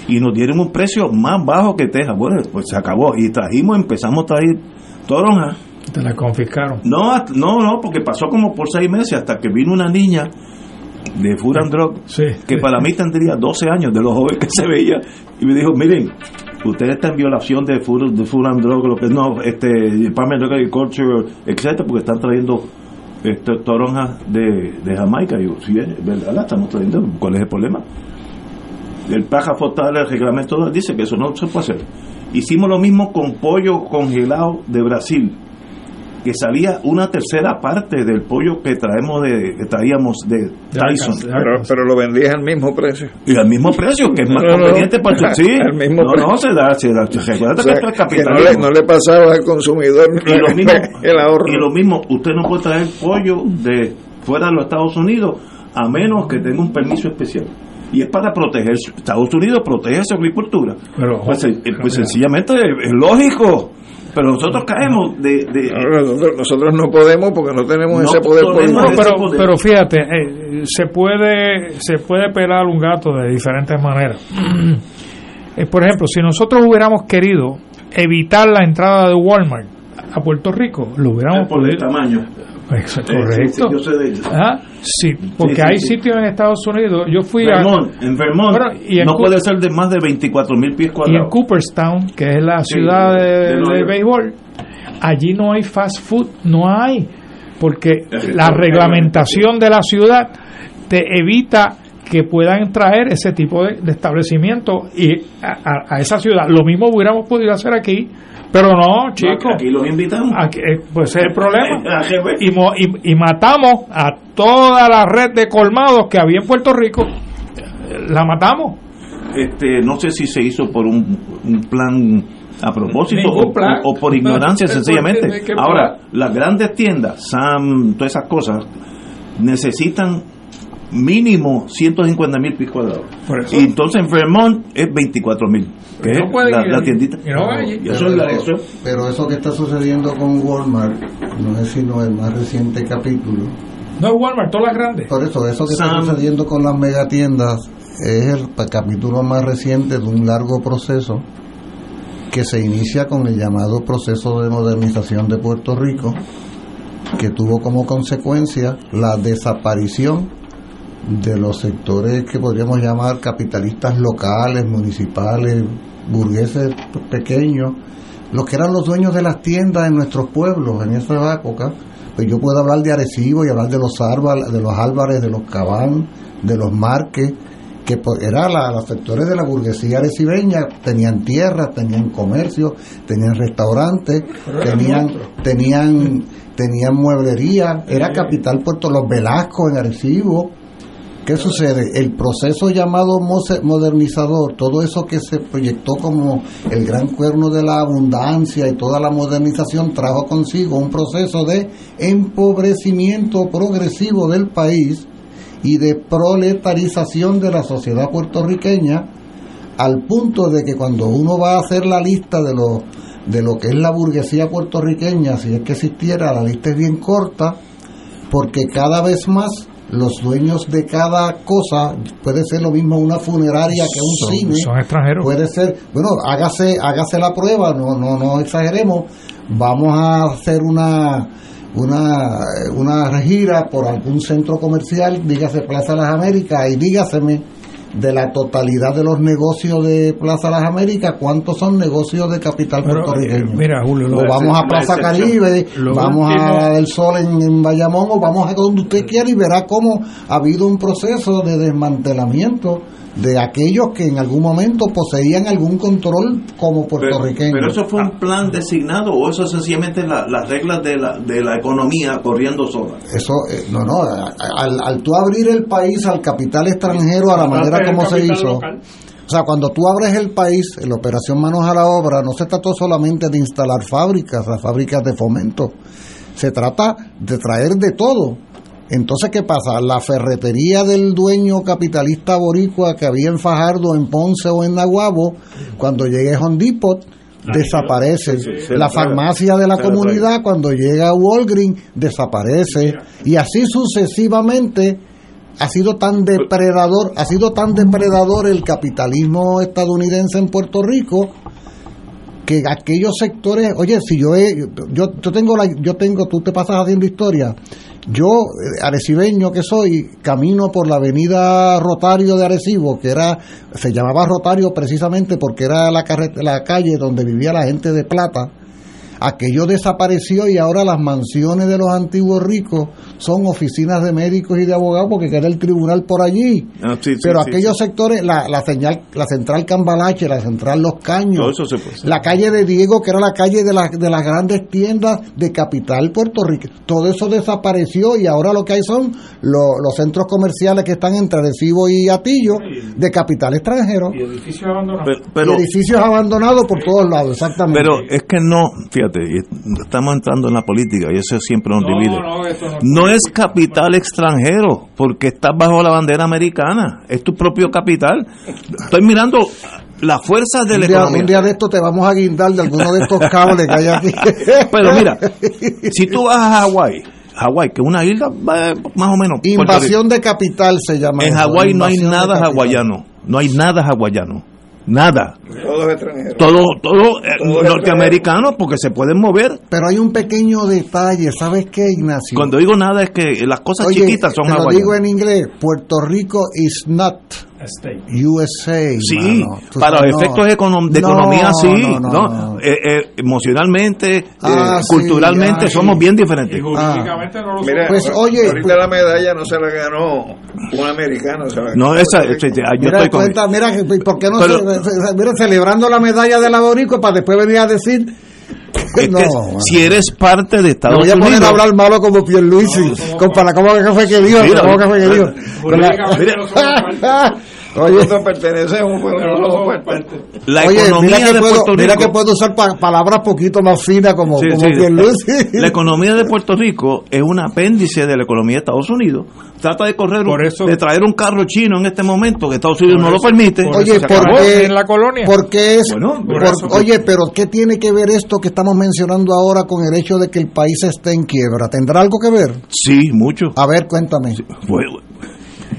Y nos dieron un precio más bajo que Texas. Bueno, pues se acabó. Y trajimos, empezamos a traer toronja. Te la confiscaron. No, no, no, porque pasó como por seis meses hasta que vino una niña de Food and Drug, que para mí tendría 12 años de los jóvenes que se veía, y me dijo, miren, ustedes están en violación de Food, de food and Drug, lo que no, este, Department of Agriculture, etcétera, porque están trayendo este, toronjas de, de Jamaica. Y yo, sí, es verdad, la estamos trayendo, ¿cuál es el problema? El paja fotal, el reglamento dice que eso no se puede hacer. Hicimos lo mismo con pollo congelado de Brasil, que salía una tercera parte del pollo que traemos de, que traíamos de Tyson. Pero, pero lo vendías al mismo precio. Y al mismo precio, que es más No, no, conveniente para el sí. al mismo no, precio. no, se da, se da. Recuerda O sea, que esto es que no capitalismo. le, no le pasaba al consumidor y lo mismo, el ahorro. y lo mismo, usted no puede traer pollo de fuera de los Estados Unidos a menos que tenga un permiso especial. Y es para proteger, Estados Unidos protege su agricultura. Pero, pues, eh, pues sencillamente es lógico. Pero nosotros caemos de... de- nosotros, nosotros no podemos porque no tenemos No ese poder político. No, pero, pero fíjate, eh, se puede se puede pelar un gato de diferentes maneras. Eh, por ejemplo, si nosotros hubiéramos querido evitar la entrada de Walmart a Puerto Rico, lo hubiéramos por el podido. tamaño. Eso es Eh, correcto. sí, sí, yo de. Ah, sí, porque sí, hay sí. sitios en Estados Unidos. Yo fui Vermont, a. en Vermont Bueno, y en no puede ser de más de 24 mil pies Y en cuadrados. Cooperstown, que es la Sí, ciudad de- de, de béisbol, allí no hay fast food, no hay, porque la reglamentación de la ciudad te evita que puedan traer ese tipo de, de establecimiento y a, a- a esa ciudad. Lo mismo hubiéramos podido hacer aquí, pero no, chicos. Aquí los invitamos. Aquí, eh, pues es el problema. Y, y- y matamos a toda la red de colmados que había en Puerto Rico. La matamos. Este, no sé si se hizo por un, un plan a propósito o, plan. o- o por ignorancia sencillamente. ¿De qué Ahora, las grandes tiendas, Sam, todas esas cosas, necesitan mínimo 150 mil pies cuadrados. Y entonces en Vermont es 24 mil. Que No es pueden la, tiendita. No eso es eso es- Pero eso que está sucediendo con Walmart no es sino el más reciente capítulo. No es Walmart, todas las grandes. Por eso, eso que Sam- está sucediendo con las megatiendas es el capítulo más reciente de un largo proceso que se inicia con el llamado proceso de modernización de Puerto Rico, que tuvo como consecuencia la desaparición de los sectores que podríamos llamar capitalistas locales, municipales, burgueses pequeños, los que eran los dueños de las tiendas en nuestros pueblos en esa época. Pues yo puedo hablar de Arecibo y hablar de los Álvarez, de los Álvarez, de los Cabán, de los Marques, que era la, los sectores de la burguesía arecibeña, tenían tierras, tenían comercio, tenían restaurantes, eran tenían, tenían, tenían mueblería, era capital Puerto Los Velasco en Arecibo, ¿Qué sucede? El proceso llamado modernizador, todo eso que se proyectó como el gran cuerno de la abundancia y toda la modernización trajo consigo un proceso de empobrecimiento progresivo del país y de proletarización de la sociedad puertorriqueña al punto de que cuando uno va a hacer la lista de lo, de lo que es la burguesía puertorriqueña, si es que existiera, la lista es bien corta, porque cada vez más los dueños de cada cosa, puede ser lo mismo una funeraria que un Son- cine, son extranjeros. puede ser, bueno, hágase, hágase la prueba, no, no, no exageremos, vamos a hacer una una, una gira por algún centro comercial, dígase Plaza Las Américas, y dígaseme de la totalidad de los negocios de Plaza Las Américas, ¿cuántos son negocios de capital Pero, puertorriqueño? eh, mira, Julio, lo- vamos a la Plaza. Caribe, vamos último- a del Sol en, en Bayamón, o vamos a donde usted quiera y verá cómo ha habido un proceso de desmantelamiento de aquellos que en algún momento poseían algún control como puertorriqueños. pero eso fue un plan designado o eso sencillamente la- las reglas de la, de la economía corriendo solas. Eso, eh, no, no, al, al tú abrir el país al capital extranjero a la manera como se hizo, local. o sea, cuando tú abres el país, en la operación Manos a la Obra, no se trató solamente de instalar fábricas, las fábricas de fomento, se trata de traer de todo. Entonces, ¿qué pasa? La ferretería del dueño capitalista boricua que había en Fajardo, en Ponce o en Naguabo, cuando llegue Home Depot, desaparece. sí, la farmacia de la comunidad, cuando llega Walgreens, desaparece. Y así sucesivamente ha sido tan depredador, ha sido tan depredador el capitalismo estadounidense en Puerto Rico que aquellos sectores, oye, si yo he, yo, yo tengo la, yo tengo, tú te pasas haciendo historia, yo, arecibeño que soy, camino por la avenida Rotario de Arecibo, que era, se llamaba Rotario precisamente porque era la, la calle donde vivía la gente de plata, aquello desapareció y ahora las mansiones de los antiguos ricos son oficinas de médicos y de abogados porque queda el tribunal por allí. Ah, sí, sí, Pero sí, aquellos sí. sectores, la, la señal, la central Cambalache, la central Los Caños, Todo eso se puede hacer. la calle de Diego, que era la calle de, las de las grandes tiendas de capital Puerto Rico, todo eso desapareció y ahora lo que hay son lo- los centros comerciales que están entre Arecibo y Atillo de capital extranjero. Y edificios abandonados. Pero, pero- y edificios abandonados por todos lados, exactamente. pero es que no, fíjate, y estamos entrando en la política y eso siempre nos No, divide. no, esto no- No es capital extranjero, porque estás bajo la bandera americana, es tu propio capital. Estoy mirando las fuerzas de un, la día, economía. un día de esto te vamos a guindar de alguno de estos cables que hay aquí. Pero mira, si tú vas a Hawái, Hawái, que es una isla eh, más o menos. Invasión de capital se llama. En Hawái no hay nada hawaiano, no hay nada hawaiano, nada. Todos extranjeros. Todo, todo eh, Todo norteamericano porque se pueden mover. Pero hay un pequeño detalle, ¿sabes qué, Ignacio? Cuando digo nada es que las cosas Oye, chiquitas son te lo digo en inglés, Puerto Rico is not USA. Sí, para sabes, los no. efectos de No, economía sí, no, no, ¿no? no. Eh, eh, emocionalmente, eh, Ah, sí, culturalmente ah, somos sí. bien diferentes. Y jurídicamente no lo Mira, Pues, oye, ahorita la medalla no se la ganó un americano. Se la No, ganó esa, Rico. esa- yo Mira, estoy con cuenta, mira, ¿por qué no Pero- se, se- mira, celebrando la medalla de la Boricua para después venir a decir Es no, que mano. si eres parte de Estados voy a poner Unidos, a hablar malo como Pierluisi, cómo que fue que dijo, Mira, cómo que fue que dijo. Oye, Nosotros pertenecemos, pero no somos parte. la Oye, economía mira que, de puedo, Puerto mira Rico, que puedo usar pa- palabras poquito más finas como, Sí, como sí. La economía de Puerto Rico es un apéndice de la economía de Estados Unidos. Trata de correr, un- Por eso- de traer un carro chino en este momento que Estados Unidos no lo permite. por Oye, en la colonia. ¿Por qué es? Bueno, por- por eso- oye, pero ¿qué tiene que ver esto que estamos mencionando ahora con el hecho de que el país esté en quiebra? ¿Tendrá algo que ver? Sí, mucho. A ver, cuéntame. Bueno,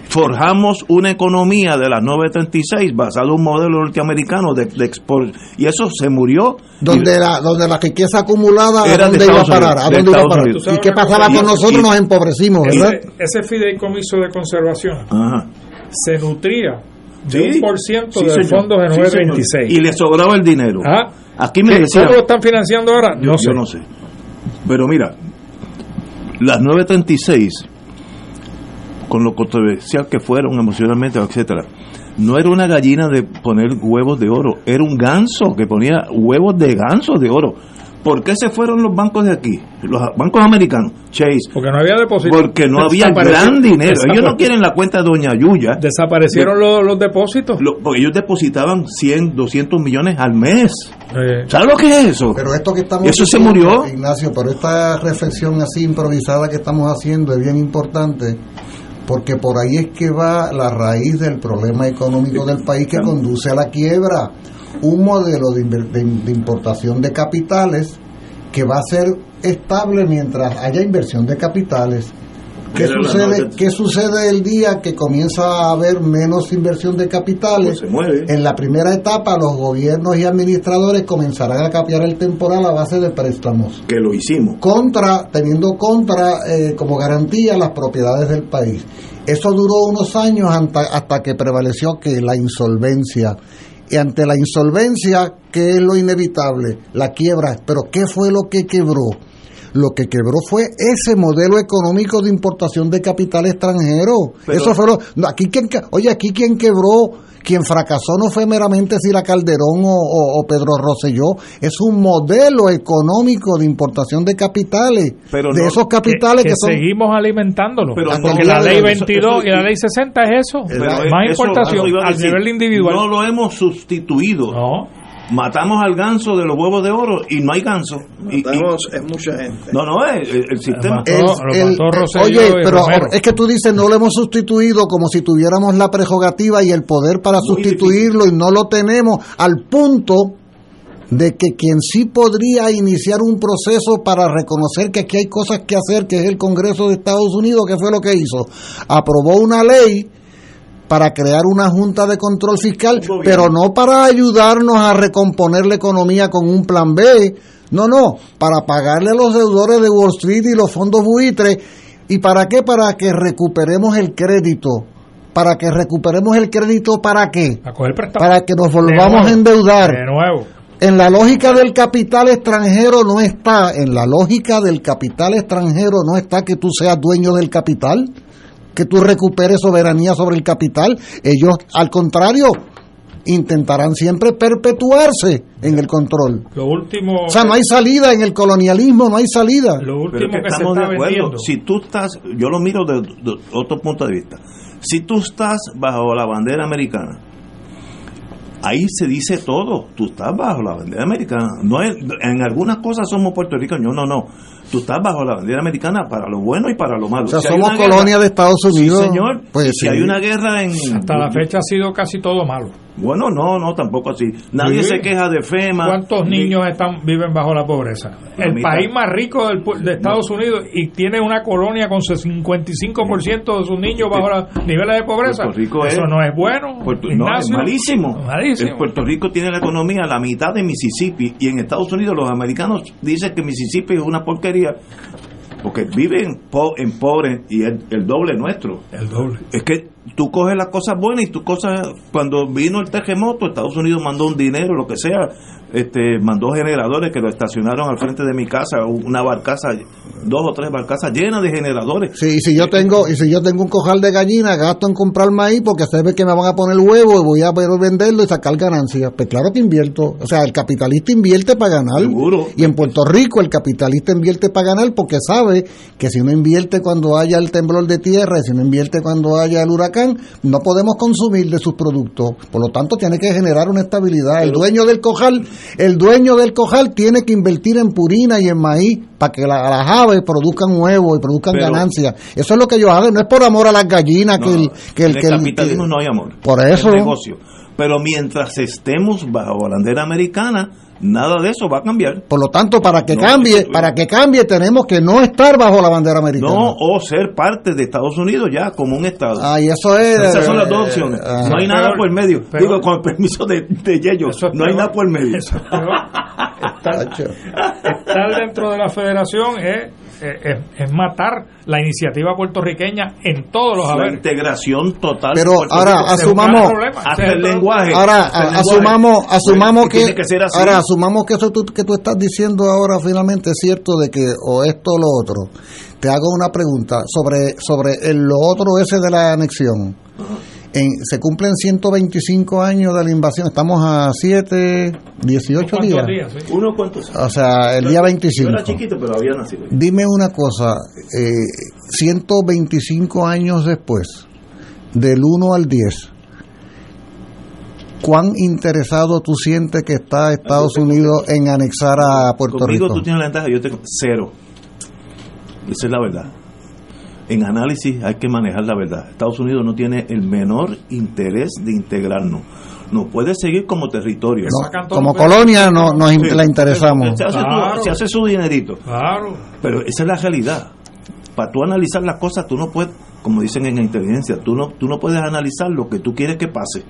forjamos una economía de las 936 basado en un modelo norteamericano de, de export y eso se murió. Donde la, donde la riqueza acumulada, ¿a Era de dónde iba a parar? Unidos, ¿A de dónde iba a parar? Unidos. ¿Y qué ¿Tú sabes pasaba con nosotros? Y- Nos empobrecimos, ¿verdad? Ese, ese fideicomiso de conservación Ajá. se nutría de Sí. un por ciento Sí, del señor. fondo de Sí, 926. señor. Y le sobraba el dinero. Ajá. Aquí me ¿Qué- decían, ¿Cómo lo están financiando ahora? yo, No sé. yo no sé. Pero mira, las 936, con lo controversial que fueron emocionalmente, etcétera, no era una gallina de poner huevos de oro, era un ganso que ponía huevos de ganso de oro. ¿Por qué se fueron los bancos de aquí? Los bancos americanos, Chase. Porque no había depósitos. Porque no había gran dinero. Ellos no quieren la cuenta de Doña Yuya. Desaparecieron los, los, depósitos. Lo, porque ellos depositaban 100, 200 millones al mes. Eh. ¿Sabes lo que es eso? Pero esto que estamos Eso se murió. Ignacio, pero esta reflexión así improvisada que estamos haciendo es bien importante porque por ahí es que va la raíz del problema económico del país que conduce a la quiebra un modelo de, importación de capitales que va a ser estable mientras haya inversión de capitales. ¿Qué sucede, ¿Qué sucede el día que comienza a haber menos inversión de capitales? Pues en la primera etapa los gobiernos y administradores comenzarán a capiar el temporal a base de préstamos. Que lo hicimos. Contra, teniendo contra eh, como garantía las propiedades del país. Eso duró unos años hasta, hasta que prevaleció que la insolvencia y ante la insolvencia, ¿qué es lo inevitable? La quiebra. Pero ¿qué fue lo que quebró? Lo que quebró fue ese modelo económico de importación de capital extranjero. Eso fue lo. aquí quien, oye, aquí quien quebró quien fracasó no fue meramente Sila Calderón o, Pedro Rosselló, es un modelo económico de importación de capitales, de esos capitales que, seguimos alimentándolo, porque la ley 22 y la ley 60 es eso, más importación al nivel individual. No lo hemos sustituido. No matamos al ganso de los huevos de oro y no hay ganso. Matamos, es mucha gente. No, no, es el, sistema. oye, pero es que tú dices, no lo hemos sustituido como si tuviéramos la prerrogativa y el poder para sustituirlo y no lo tenemos al punto de que quien sí podría iniciar un proceso para reconocer que aquí hay cosas que hacer, que es el Congreso de Estados Unidos, que fue lo que hizo, aprobó una ley para crear una junta de control fiscal, pero no para ayudarnos a recomponer la economía con un plan B, no, no, para pagarle a los deudores de Wall Street y los fondos buitres. ¿Y para qué? Para que recuperemos el crédito. Para que recuperemos el crédito, ¿para qué? Para que nos volvamos a endeudar. De nuevo. En la lógica del capital extranjero no está, en la lógica del capital extranjero no está que tú seas dueño del capital que tú recuperes soberanía sobre el capital. Ellos, al contrario, intentarán siempre perpetuarse en el contrro Lo último. O sea, no hay salida en el colonialismo, no hay salida. Lo último que, estamos de acuerdo. Si tú estás, yo lo miro de, otro punto de vista. Si tú estás bajo la bandera americana, ahí se dice todo. Tú estás bajo la bandera americana. No en algunas cosas somos puertorriqueños. No, no tú estás bajo la bandera americana para lo bueno y para lo malo. O sea, somos colonia de Estados Unidos. Sí, señor. Pues si hay una guerra en... Hasta la fecha ha sido casi todo malo. Bueno, no, no, tampoco así. Nadie se queja de FEMA. ¿Cuántos niños están viven bajo la pobreza? el país más rico del, de Estados Unidos y tiene una colonia con 55% de sus niños bajo los niveles de pobreza. Eso no es bueno. no, es malísimo. malísimo. Puerto Rico tiene la economía la mitad de Mississippi y en Estados Unidos los americanos dicen que Mississippi es una porquería porque viven en pobre y el, el doble nuestro. El doble. Es que tú coges las cosas buenas y tú cosas, cuando vino el terremoto, Estados Unidos mandó un dinero, lo que sea, este, mandó generadores que lo estacionaron al frente de mi casa, una barcaza, dos o tres barcazas llenas de generadores. Sí, y si yo tengo, y si yo tengo un cojal de gallina, gasto en comprar maíz porque se ve que me van a poner huevo y voy a poder venderlo y sacar ganancias. Pues claro que invierto. O sea, el capitalista invierte para ganar. Seguro. Y en Puerto Rico el capitalista invierte para ganar porque sabe que si no invierte cuando haya el temblor de tierra, y si no invierte cuando haya el huracán, no podemos consumir de sus productos. Por lo tanto, tiene que generar una estabilidad. el dueño del cojal el dueño del cojal tiene que invertir en purina y en maíz para que las aves produzcan huevos y produzcan ganancias. Eso es lo que ellos hacen, no es por amor a las gallinas que el, que el, capitalismo no hay amor. Por eso. negocio. Pero mientras estemos bajo bandera americana, nada de eso va a cambiar. Por lo tanto, para que cambie, para que cambie tenemos que no estar bajo la bandera americana. No, o ser parte de Estados Unidos ya como un estado. Ah, y eso es. Esas son las dos eh, opciones. no hay nada por el medio. Digo, con el permiso de, de Yello, no hay nada por el medio. estar, dentro de la federación es, es, matar la iniciativa puertorriqueña en todos los la integración total. Pero ahora asumamos hasta el lenguaje. Ahora asumamos asumamos que, ahora asumamos que eso que tú estás diciendo ahora finalmente es cierto de que o esto o lo otro. Te hago una pregunta sobre sobre el, lo otro ese de la anexión en- se cumplen 125 años de la invasión, estamos a 7, 18 días. ¿Uno cuántos? O sea, el día 25. Yo era chiquito, pero había nacido. Dime una cosa, eh, 125 años después, del 1 al 10, ¿cuán interesado tú sientes que está Estados Unidos en anexar a Puerto Conmigo Rico? tú tienes la ventaja, yo tengo cero. Esa es la verdad. En análisis hay que manejar la verdad. Estados Unidos no tiene el menor interés de integrarnos. Nos puede seguir como territorio. No, como colonia no, nos in- la interesamos. Se hace, se hace su dinerito. Claro. Pero esa es la realidad. Para tú analizar las cosas, tú no puedes, como dicen en la inteligencia, tú no, tú no puedes analizar lo que tú quieres que pase.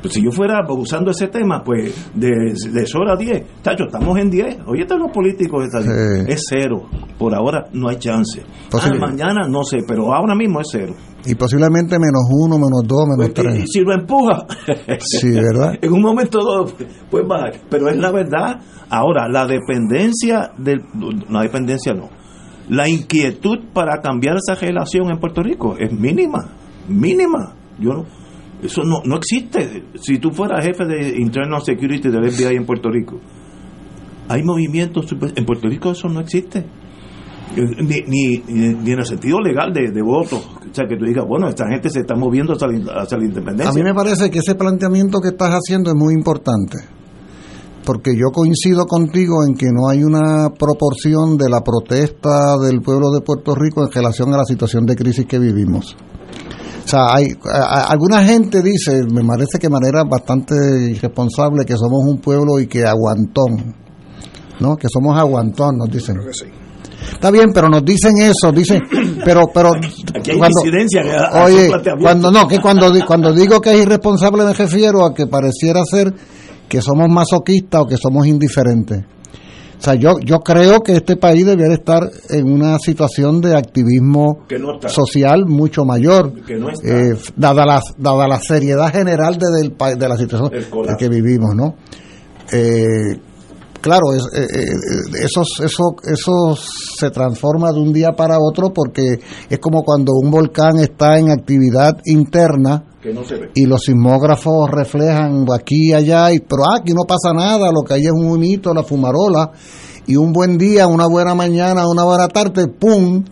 Pues si yo fuera usando ese tema, pues de, de a 10, tacho, estamos en 10. Oye, están los políticos, están- Sí. es cero. Por ahora no hay chance. Ah, mañana no sé, pero ahora mismo es cero. Y posiblemente menos uno, menos dos, menos y tres. si lo empuja, Sí, ¿verdad? en un momento dado puede bajar. Pero es la verdad. Ahora, la dependencia del. No, dependencia no. La inquietud para cambiar esa relación en Puerto Rico es mínima. Mínima. Yo no- Eso no, no existe. Si tú fueras jefe de Internal Security del FBI en Puerto Rico, hay movimientos. En Puerto Rico eso no existe. Eh, ni, ni- ni en el sentido legal de, de voto. O sea, que tú digas, bueno, esta gente se está moviendo hacia la, hacia la independencia. A mí me parece que ese planteamiento que estás haciendo es muy importante, porque yo coincido contigo en que no hay una proporción de la protesta del pueblo de Puerto Rico en relación a la situación de crisis que vivimos. O sea, hay, a- a- alguna gente dice, me parece que de manera bastante irresponsable, que somos un pueblo y que aguantón, ¿no? Que somos aguantón, nos dicen. Está bien, pero nos dicen eso, dicen, pero, pero Aquí hay disidencia que oye, cuando no, que cuando cuando digo que es irresponsable me refiero a que pareciera ser que somos masoquistas o que somos indiferentes. O sea, yo yo creo que este país debería estar en una situación de activismo Que no está. social mucho mayor, no eh, dada la dada la seriedad general de, del de la situación en que vivimos, ¿no? Eh, claro, es- eh, eh, eso, eso, eso se transforma de un día para otro porque es como cuando un volcán está en actividad interna Y los sismógrafos reflejan aquí y allá, y, pero aquí no pasa nada, lo que hay es un humito, la fumarola, y un buen día, una buena mañana, una buena tarde, ¡pum!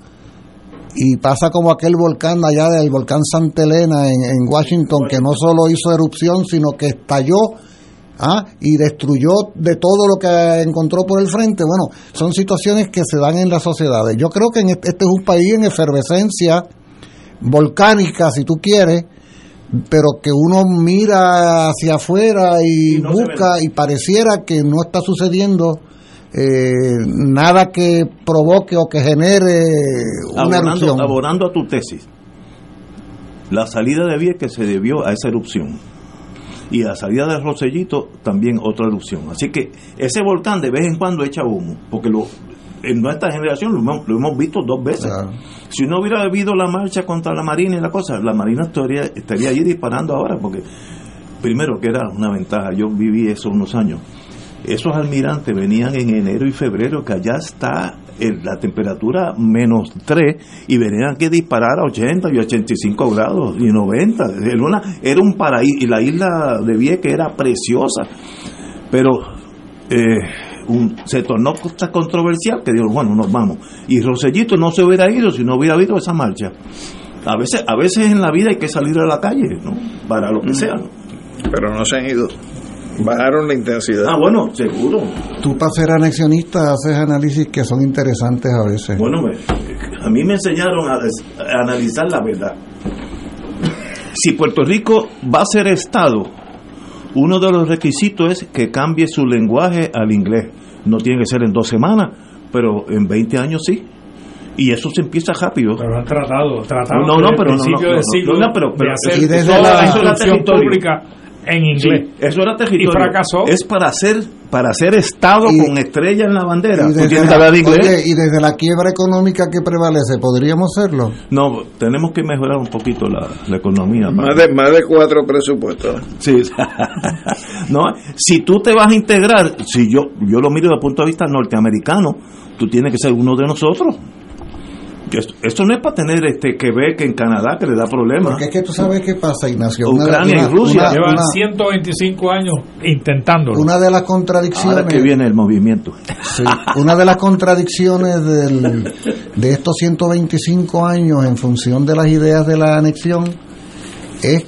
Y pasa como aquel volcán allá del volcán Santa Elena en, en Washington, que no solo hizo erupción, sino que estalló ¿ah? y destruyó de todo lo que encontró por el frente. Bueno, son situaciones que se dan en las sociedades. Yo creo que en este, este es un país en efervescencia volcánica, si tú quieres, pero que uno mira hacia afuera y, no busca y pareciera que no está sucediendo eh, nada que provoque o que genere una abonando, erupción. abonando a tu tesis, la salida de Vieques se debió a esa erupción. Y la salida de Rosellito también otra erupción. Así que ese volcán de vez en cuando echa humo, porque lo, en nuestra generación lo hemos, lo hemos visto dos veces. Si no hubiera habido la marcha contra la Marina y la cosa, la Marina estaría, estaría allí disparando ahora, porque primero que era una ventaja, yo viví eso unos años. Esos almirantes venían en enero y febrero, que allá está el- la temperatura menos 3, y venían que disparar a 80 y 85 grados y 90. Era, una, era un paraíso, y la isla de Vieques era preciosa, pero eh, un- se tornó cosa controversial que dijo, bueno, nos vamos. Y Rosellito no se hubiera ido si no hubiera habido esa marcha. A veces, a veces en la vida hay que salir a la calle, ¿no? Para lo que sea. ¿no? Pero no se han ido. Bajaron la intensidad. Ah, bueno, seguro. Tú para ser anexionista haces análisis que son interesantes a veces. Bueno, me- a mí me enseñaron a, des- a analizar la verdad. Si Puerto Rico va a ser Estado, uno de los requisitos es que cambie su lenguaje al inglés. No tiene que ser en dos semanas, pero en 20 años sí. Y eso se empieza rápido. Pero han tratado, trataron No, no, pero el no, principio no, del no, siglo no, no, pero- pero- de hacer y desde toda la- pública en inglés. Sí, eso era territorio. Y fracasó. Es para ser, para ser Estado Y- con estrella en la bandera. Y desde, la, hablar inglés. oye, y desde la quiebra económica que prevalece, ¿podríamos hacerlo? No, tenemos que mejorar un poquito la, la economía. Más de, más de cuatro presupuestos. Sí. no, si tú te vas a integrar, si yo yo lo miro desde el punto de vista norteamericano, tú tienes que ser uno de nosotros. Esto, esto no es para tener este Quebec en Canadá que le da problemas. Porque es que tú sabes qué pasa, Ignacio. Ucrania y Rusia. Llevan 125 años intentándolo. Una de las contradicciones. Ahora que viene el movimiento. Sí, una de las contradicciones del, de estos 125 años en función de las ideas de la anexión es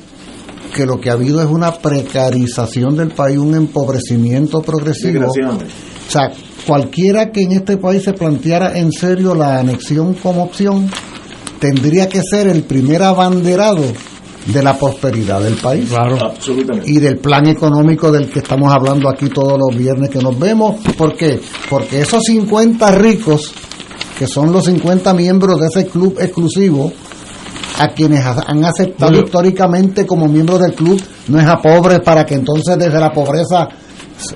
que lo que ha habido es una precarización del país, un empobrecimiento progresivo. Desgraciadamente. O sea, cualquiera que en este país se planteara en serio la anexión como opción, tendría que ser el primer abanderado de la prosperidad del país Claro. Absolutamente. y del plan económico del que estamos hablando aquí todos los viernes que nos vemos. ¿Por qué? Porque esos 50 ricos, que son los 50 miembros de ese club exclusivo, a quienes ha- han aceptado Julio. históricamente como miembros del club, no es a pobres para que entonces desde la pobreza...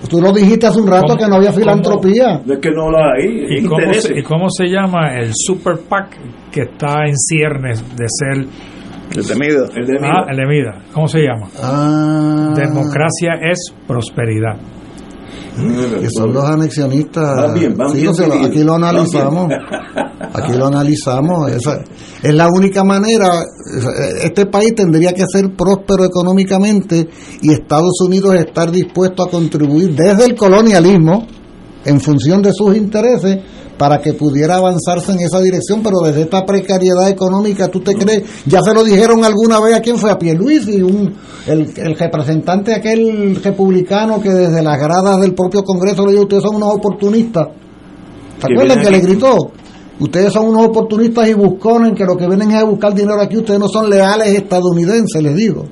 Tú lo dijiste hace un rato ¿Cómo- que no había cómo- filantropía. Es que no la hay. ¿Y cómo, se, ¿Y cómo se llama el Super PAC que está en ciernes de ser El de Mida. El de ah, el de Mida? ¿Cómo se llama? Ah, Democracia es prosperidad. Que son los anexionistas. Van bien, van Sí, bien aquí lo analizamos. Aquí lo analizamos. Esa es la única manera. Este país tendría que ser próspero económicamente y Estados Unidos estar dispuesto a contribuir desde el colonialismo en función de sus intereses para que pudiera avanzarse en esa dirección, pero desde esta precariedad económica, ¿tú te crees? Ya se lo dijeron alguna vez a quién fue, a Pierluisi, un, el, el representante aquel republicano que desde las gradas del propio Congreso le dijo, ustedes son unos oportunistas. ¿Se acuerdan que le gritó? Ustedes son unos oportunistas y buscones que lo que vienen es a buscar dinero aquí, ustedes no son leales estadounidenses, les digo.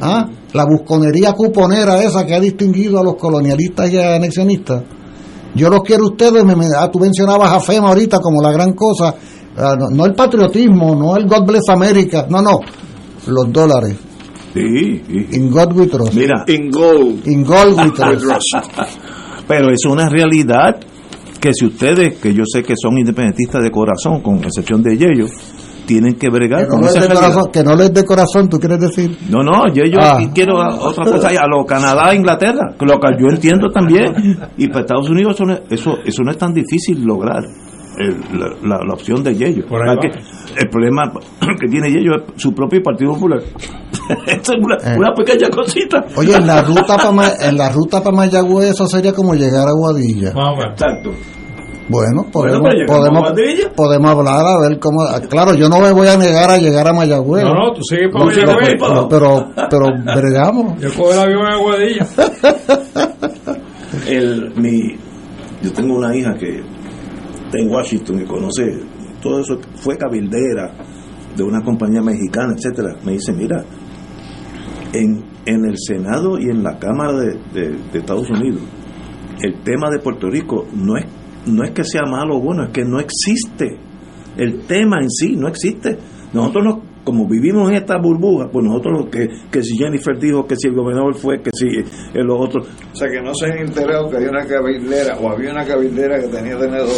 ¿Ah? La busconería cuponera esa que ha distinguido a los colonialistas y anexionistas. Yo los quiero a ustedes, me, me- ah, tú mencionabas a FEMA ahorita como la gran cosa, Ah, no, no el patriotismo, no el God Bless America, no, no, los dólares. Sí, sí. In God we trust. Mira, In gold. In gold we trust. pero es una realidad que si ustedes, que yo sé que son independentistas de corazón, con excepción de ellos, tienen que bregar Que no, con les esa corazón, que no les de corazón, ¿tú quieres decir? No, no, yo, yo Ah. aquí quiero a- otra cosa, a lo Canadá, Inglaterra, que lo que yo entiendo también. Y para Estados Unidos eso no, eso, eso no es tan difícil lograr, el- la, la- la opción de Yello. Por ahí Que el problema que tiene Yello es su propio Partido Popular. Esa es una, Eh. una pequeña cosita. Oye, en la ruta para en la ruta para Mayagüez eso sería como llegar a Guadilla. Vamos a ver. Exacto. Bueno, podemos, podemos, podemos hablar a ver cómo. Claro, yo no me voy a negar a llegar a Mayagüez. No, no, tú sigues para No, Mayagüez. pero, pero, pero bregamos. Yo cojo el avión a Guadilla. El, mi, yo tengo una hija que está en Washington y conoce todo eso, fue cabildera de una compañía mexicana, etcétera. Me dice, mira, en, en el Senado y en la Cámara de, de- de Estados Unidos, el tema de Puerto Rico no es, no es que sea malo o bueno, es que no existe. El tema en sí no existe. Nosotros nos, como vivimos en esta burbuja, pues nosotros lo que, que si Jennifer dijo, que si el gobernador fue, que si el otro, O sea, que no se han enterado que hay una cabildera o había una cabildera que tenía tenedor.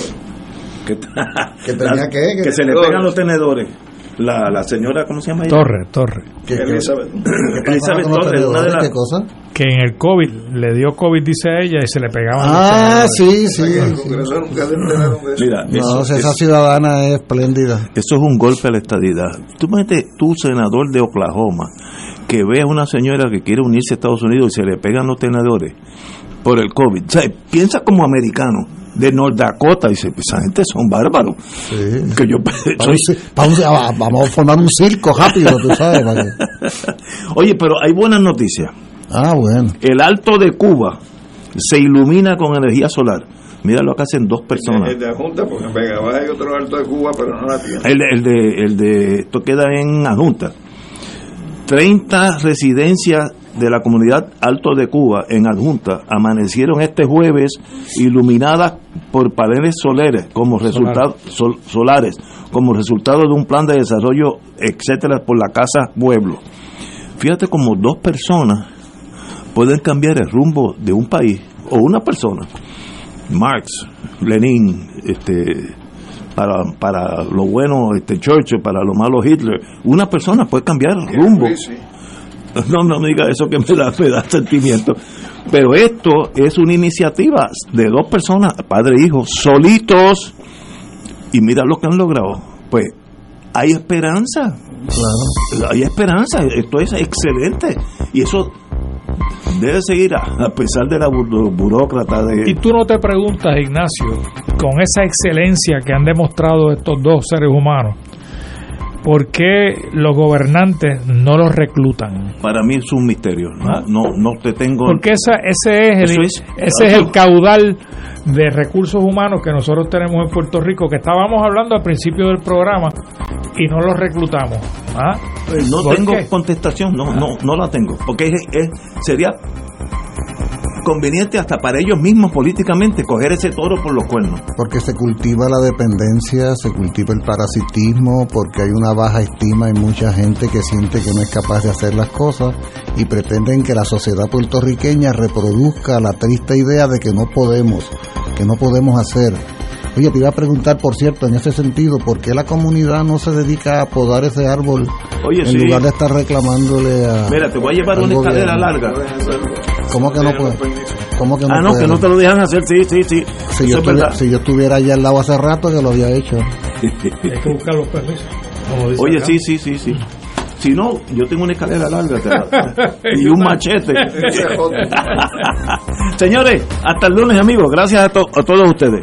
que, Que tenía que- que que- se le pegan los tenedores. La, la señora, ¿cómo se llama ella? Torre, Torre. ¿Qué, Elizabeth. qué Elizabeth los Torres, una de las- ¿Qué cosa? Que en el COVID le dio COVID, dice ella, y se le pegaban los Ah, tenedores. sí, sí. Eso. Mira, No, eso, esa ciudadana es espléndida. eso es un golpe a la estadidad. Tú metes, tú senador de Oklahoma, que ve a una señora que quiere unirse a Estados Unidos y se le pegan los tenedores por el COVID. O sea, piensa como americano de North Dakota y dice, "Pues esa gente son bárbaros. Sí. Que yo Vamos, soy- vamos a, vamos a formar un circo rápido, tú sabes. para que- Oye, pero hay buenas noticias. Ah, bueno. El Alto de Cuba se ilumina con energía solar. Mira lo que hacen dos personas. El de la Junta, porque en Vega Baja hay otro alto de Cuba, pero no la tiene. El, el de, el de, esto queda en Adjunta. 30 residencias de la comunidad Alto de Cuba en Adjunta amanecieron este jueves iluminadas por paneles solares como resultado sol- solares como resultado de un plan de desarrollo etcétera por la casa pueblo. Fíjate como dos personas pueden cambiar el rumbo de un país o una persona. Marx, Lenin, este para, para lo bueno este Churchill, para lo malo Hitler, una persona puede cambiar el rumbo. Sí, sí. No, no me diga eso que me da, me da sentimiento. Pero esto es una iniciativa de dos personas, padre e hijo, solitos. Y mira lo que han logrado. pues hay esperanza. Claro. Hay esperanza. Esto es excelente. Y eso debe seguir a, pesar de la burócrata de... Y tú no te preguntas, Ignacio, con esa excelencia que han demostrado estos dos seres humanos, ¿por qué los gobernantes no los reclutan? Para mí es un misterio. No, no, te tengo... Porque esa, ese es el, ese es el caudal de recursos humanos que nosotros tenemos en Puerto Rico, que estábamos hablando al principio del programa y no los reclutamos. ¿Ah? Pues no tengo contestación, no, no, no la tengo, porque es, sería conveniente hasta para ellos mismos políticamente coger ese toro por los cuernos. Porque se cultiva la dependencia, se cultiva el parasitismo, porque hay una baja estima en mucha gente que siente que no es capaz de hacer las cosas y pretenden que la sociedad puertorriqueña reproduzca la triste idea de que no podemos, que no podemos hacer. Oye, te iba a preguntar, por cierto, en ese sentido, ¿por qué la comunidad no se dedica a podar ese árbol en lugar de estar reclamándole a... Mira, te voy a llevar una escalera larga. ¿Cómo que no puede? ¿Cómo que no ah, no, que no te lo dejan hacer, sí, sí, sí. Si yo, estuviera, si yo estuviera allá al lado hace rato, que lo había hecho. Hay que buscar los permisos. Oye, sí, sí, sí, sí. Si no, yo tengo una escalera larga y un machete. Señores, hasta el lunes, amigos. Gracias a, a todos ustedes.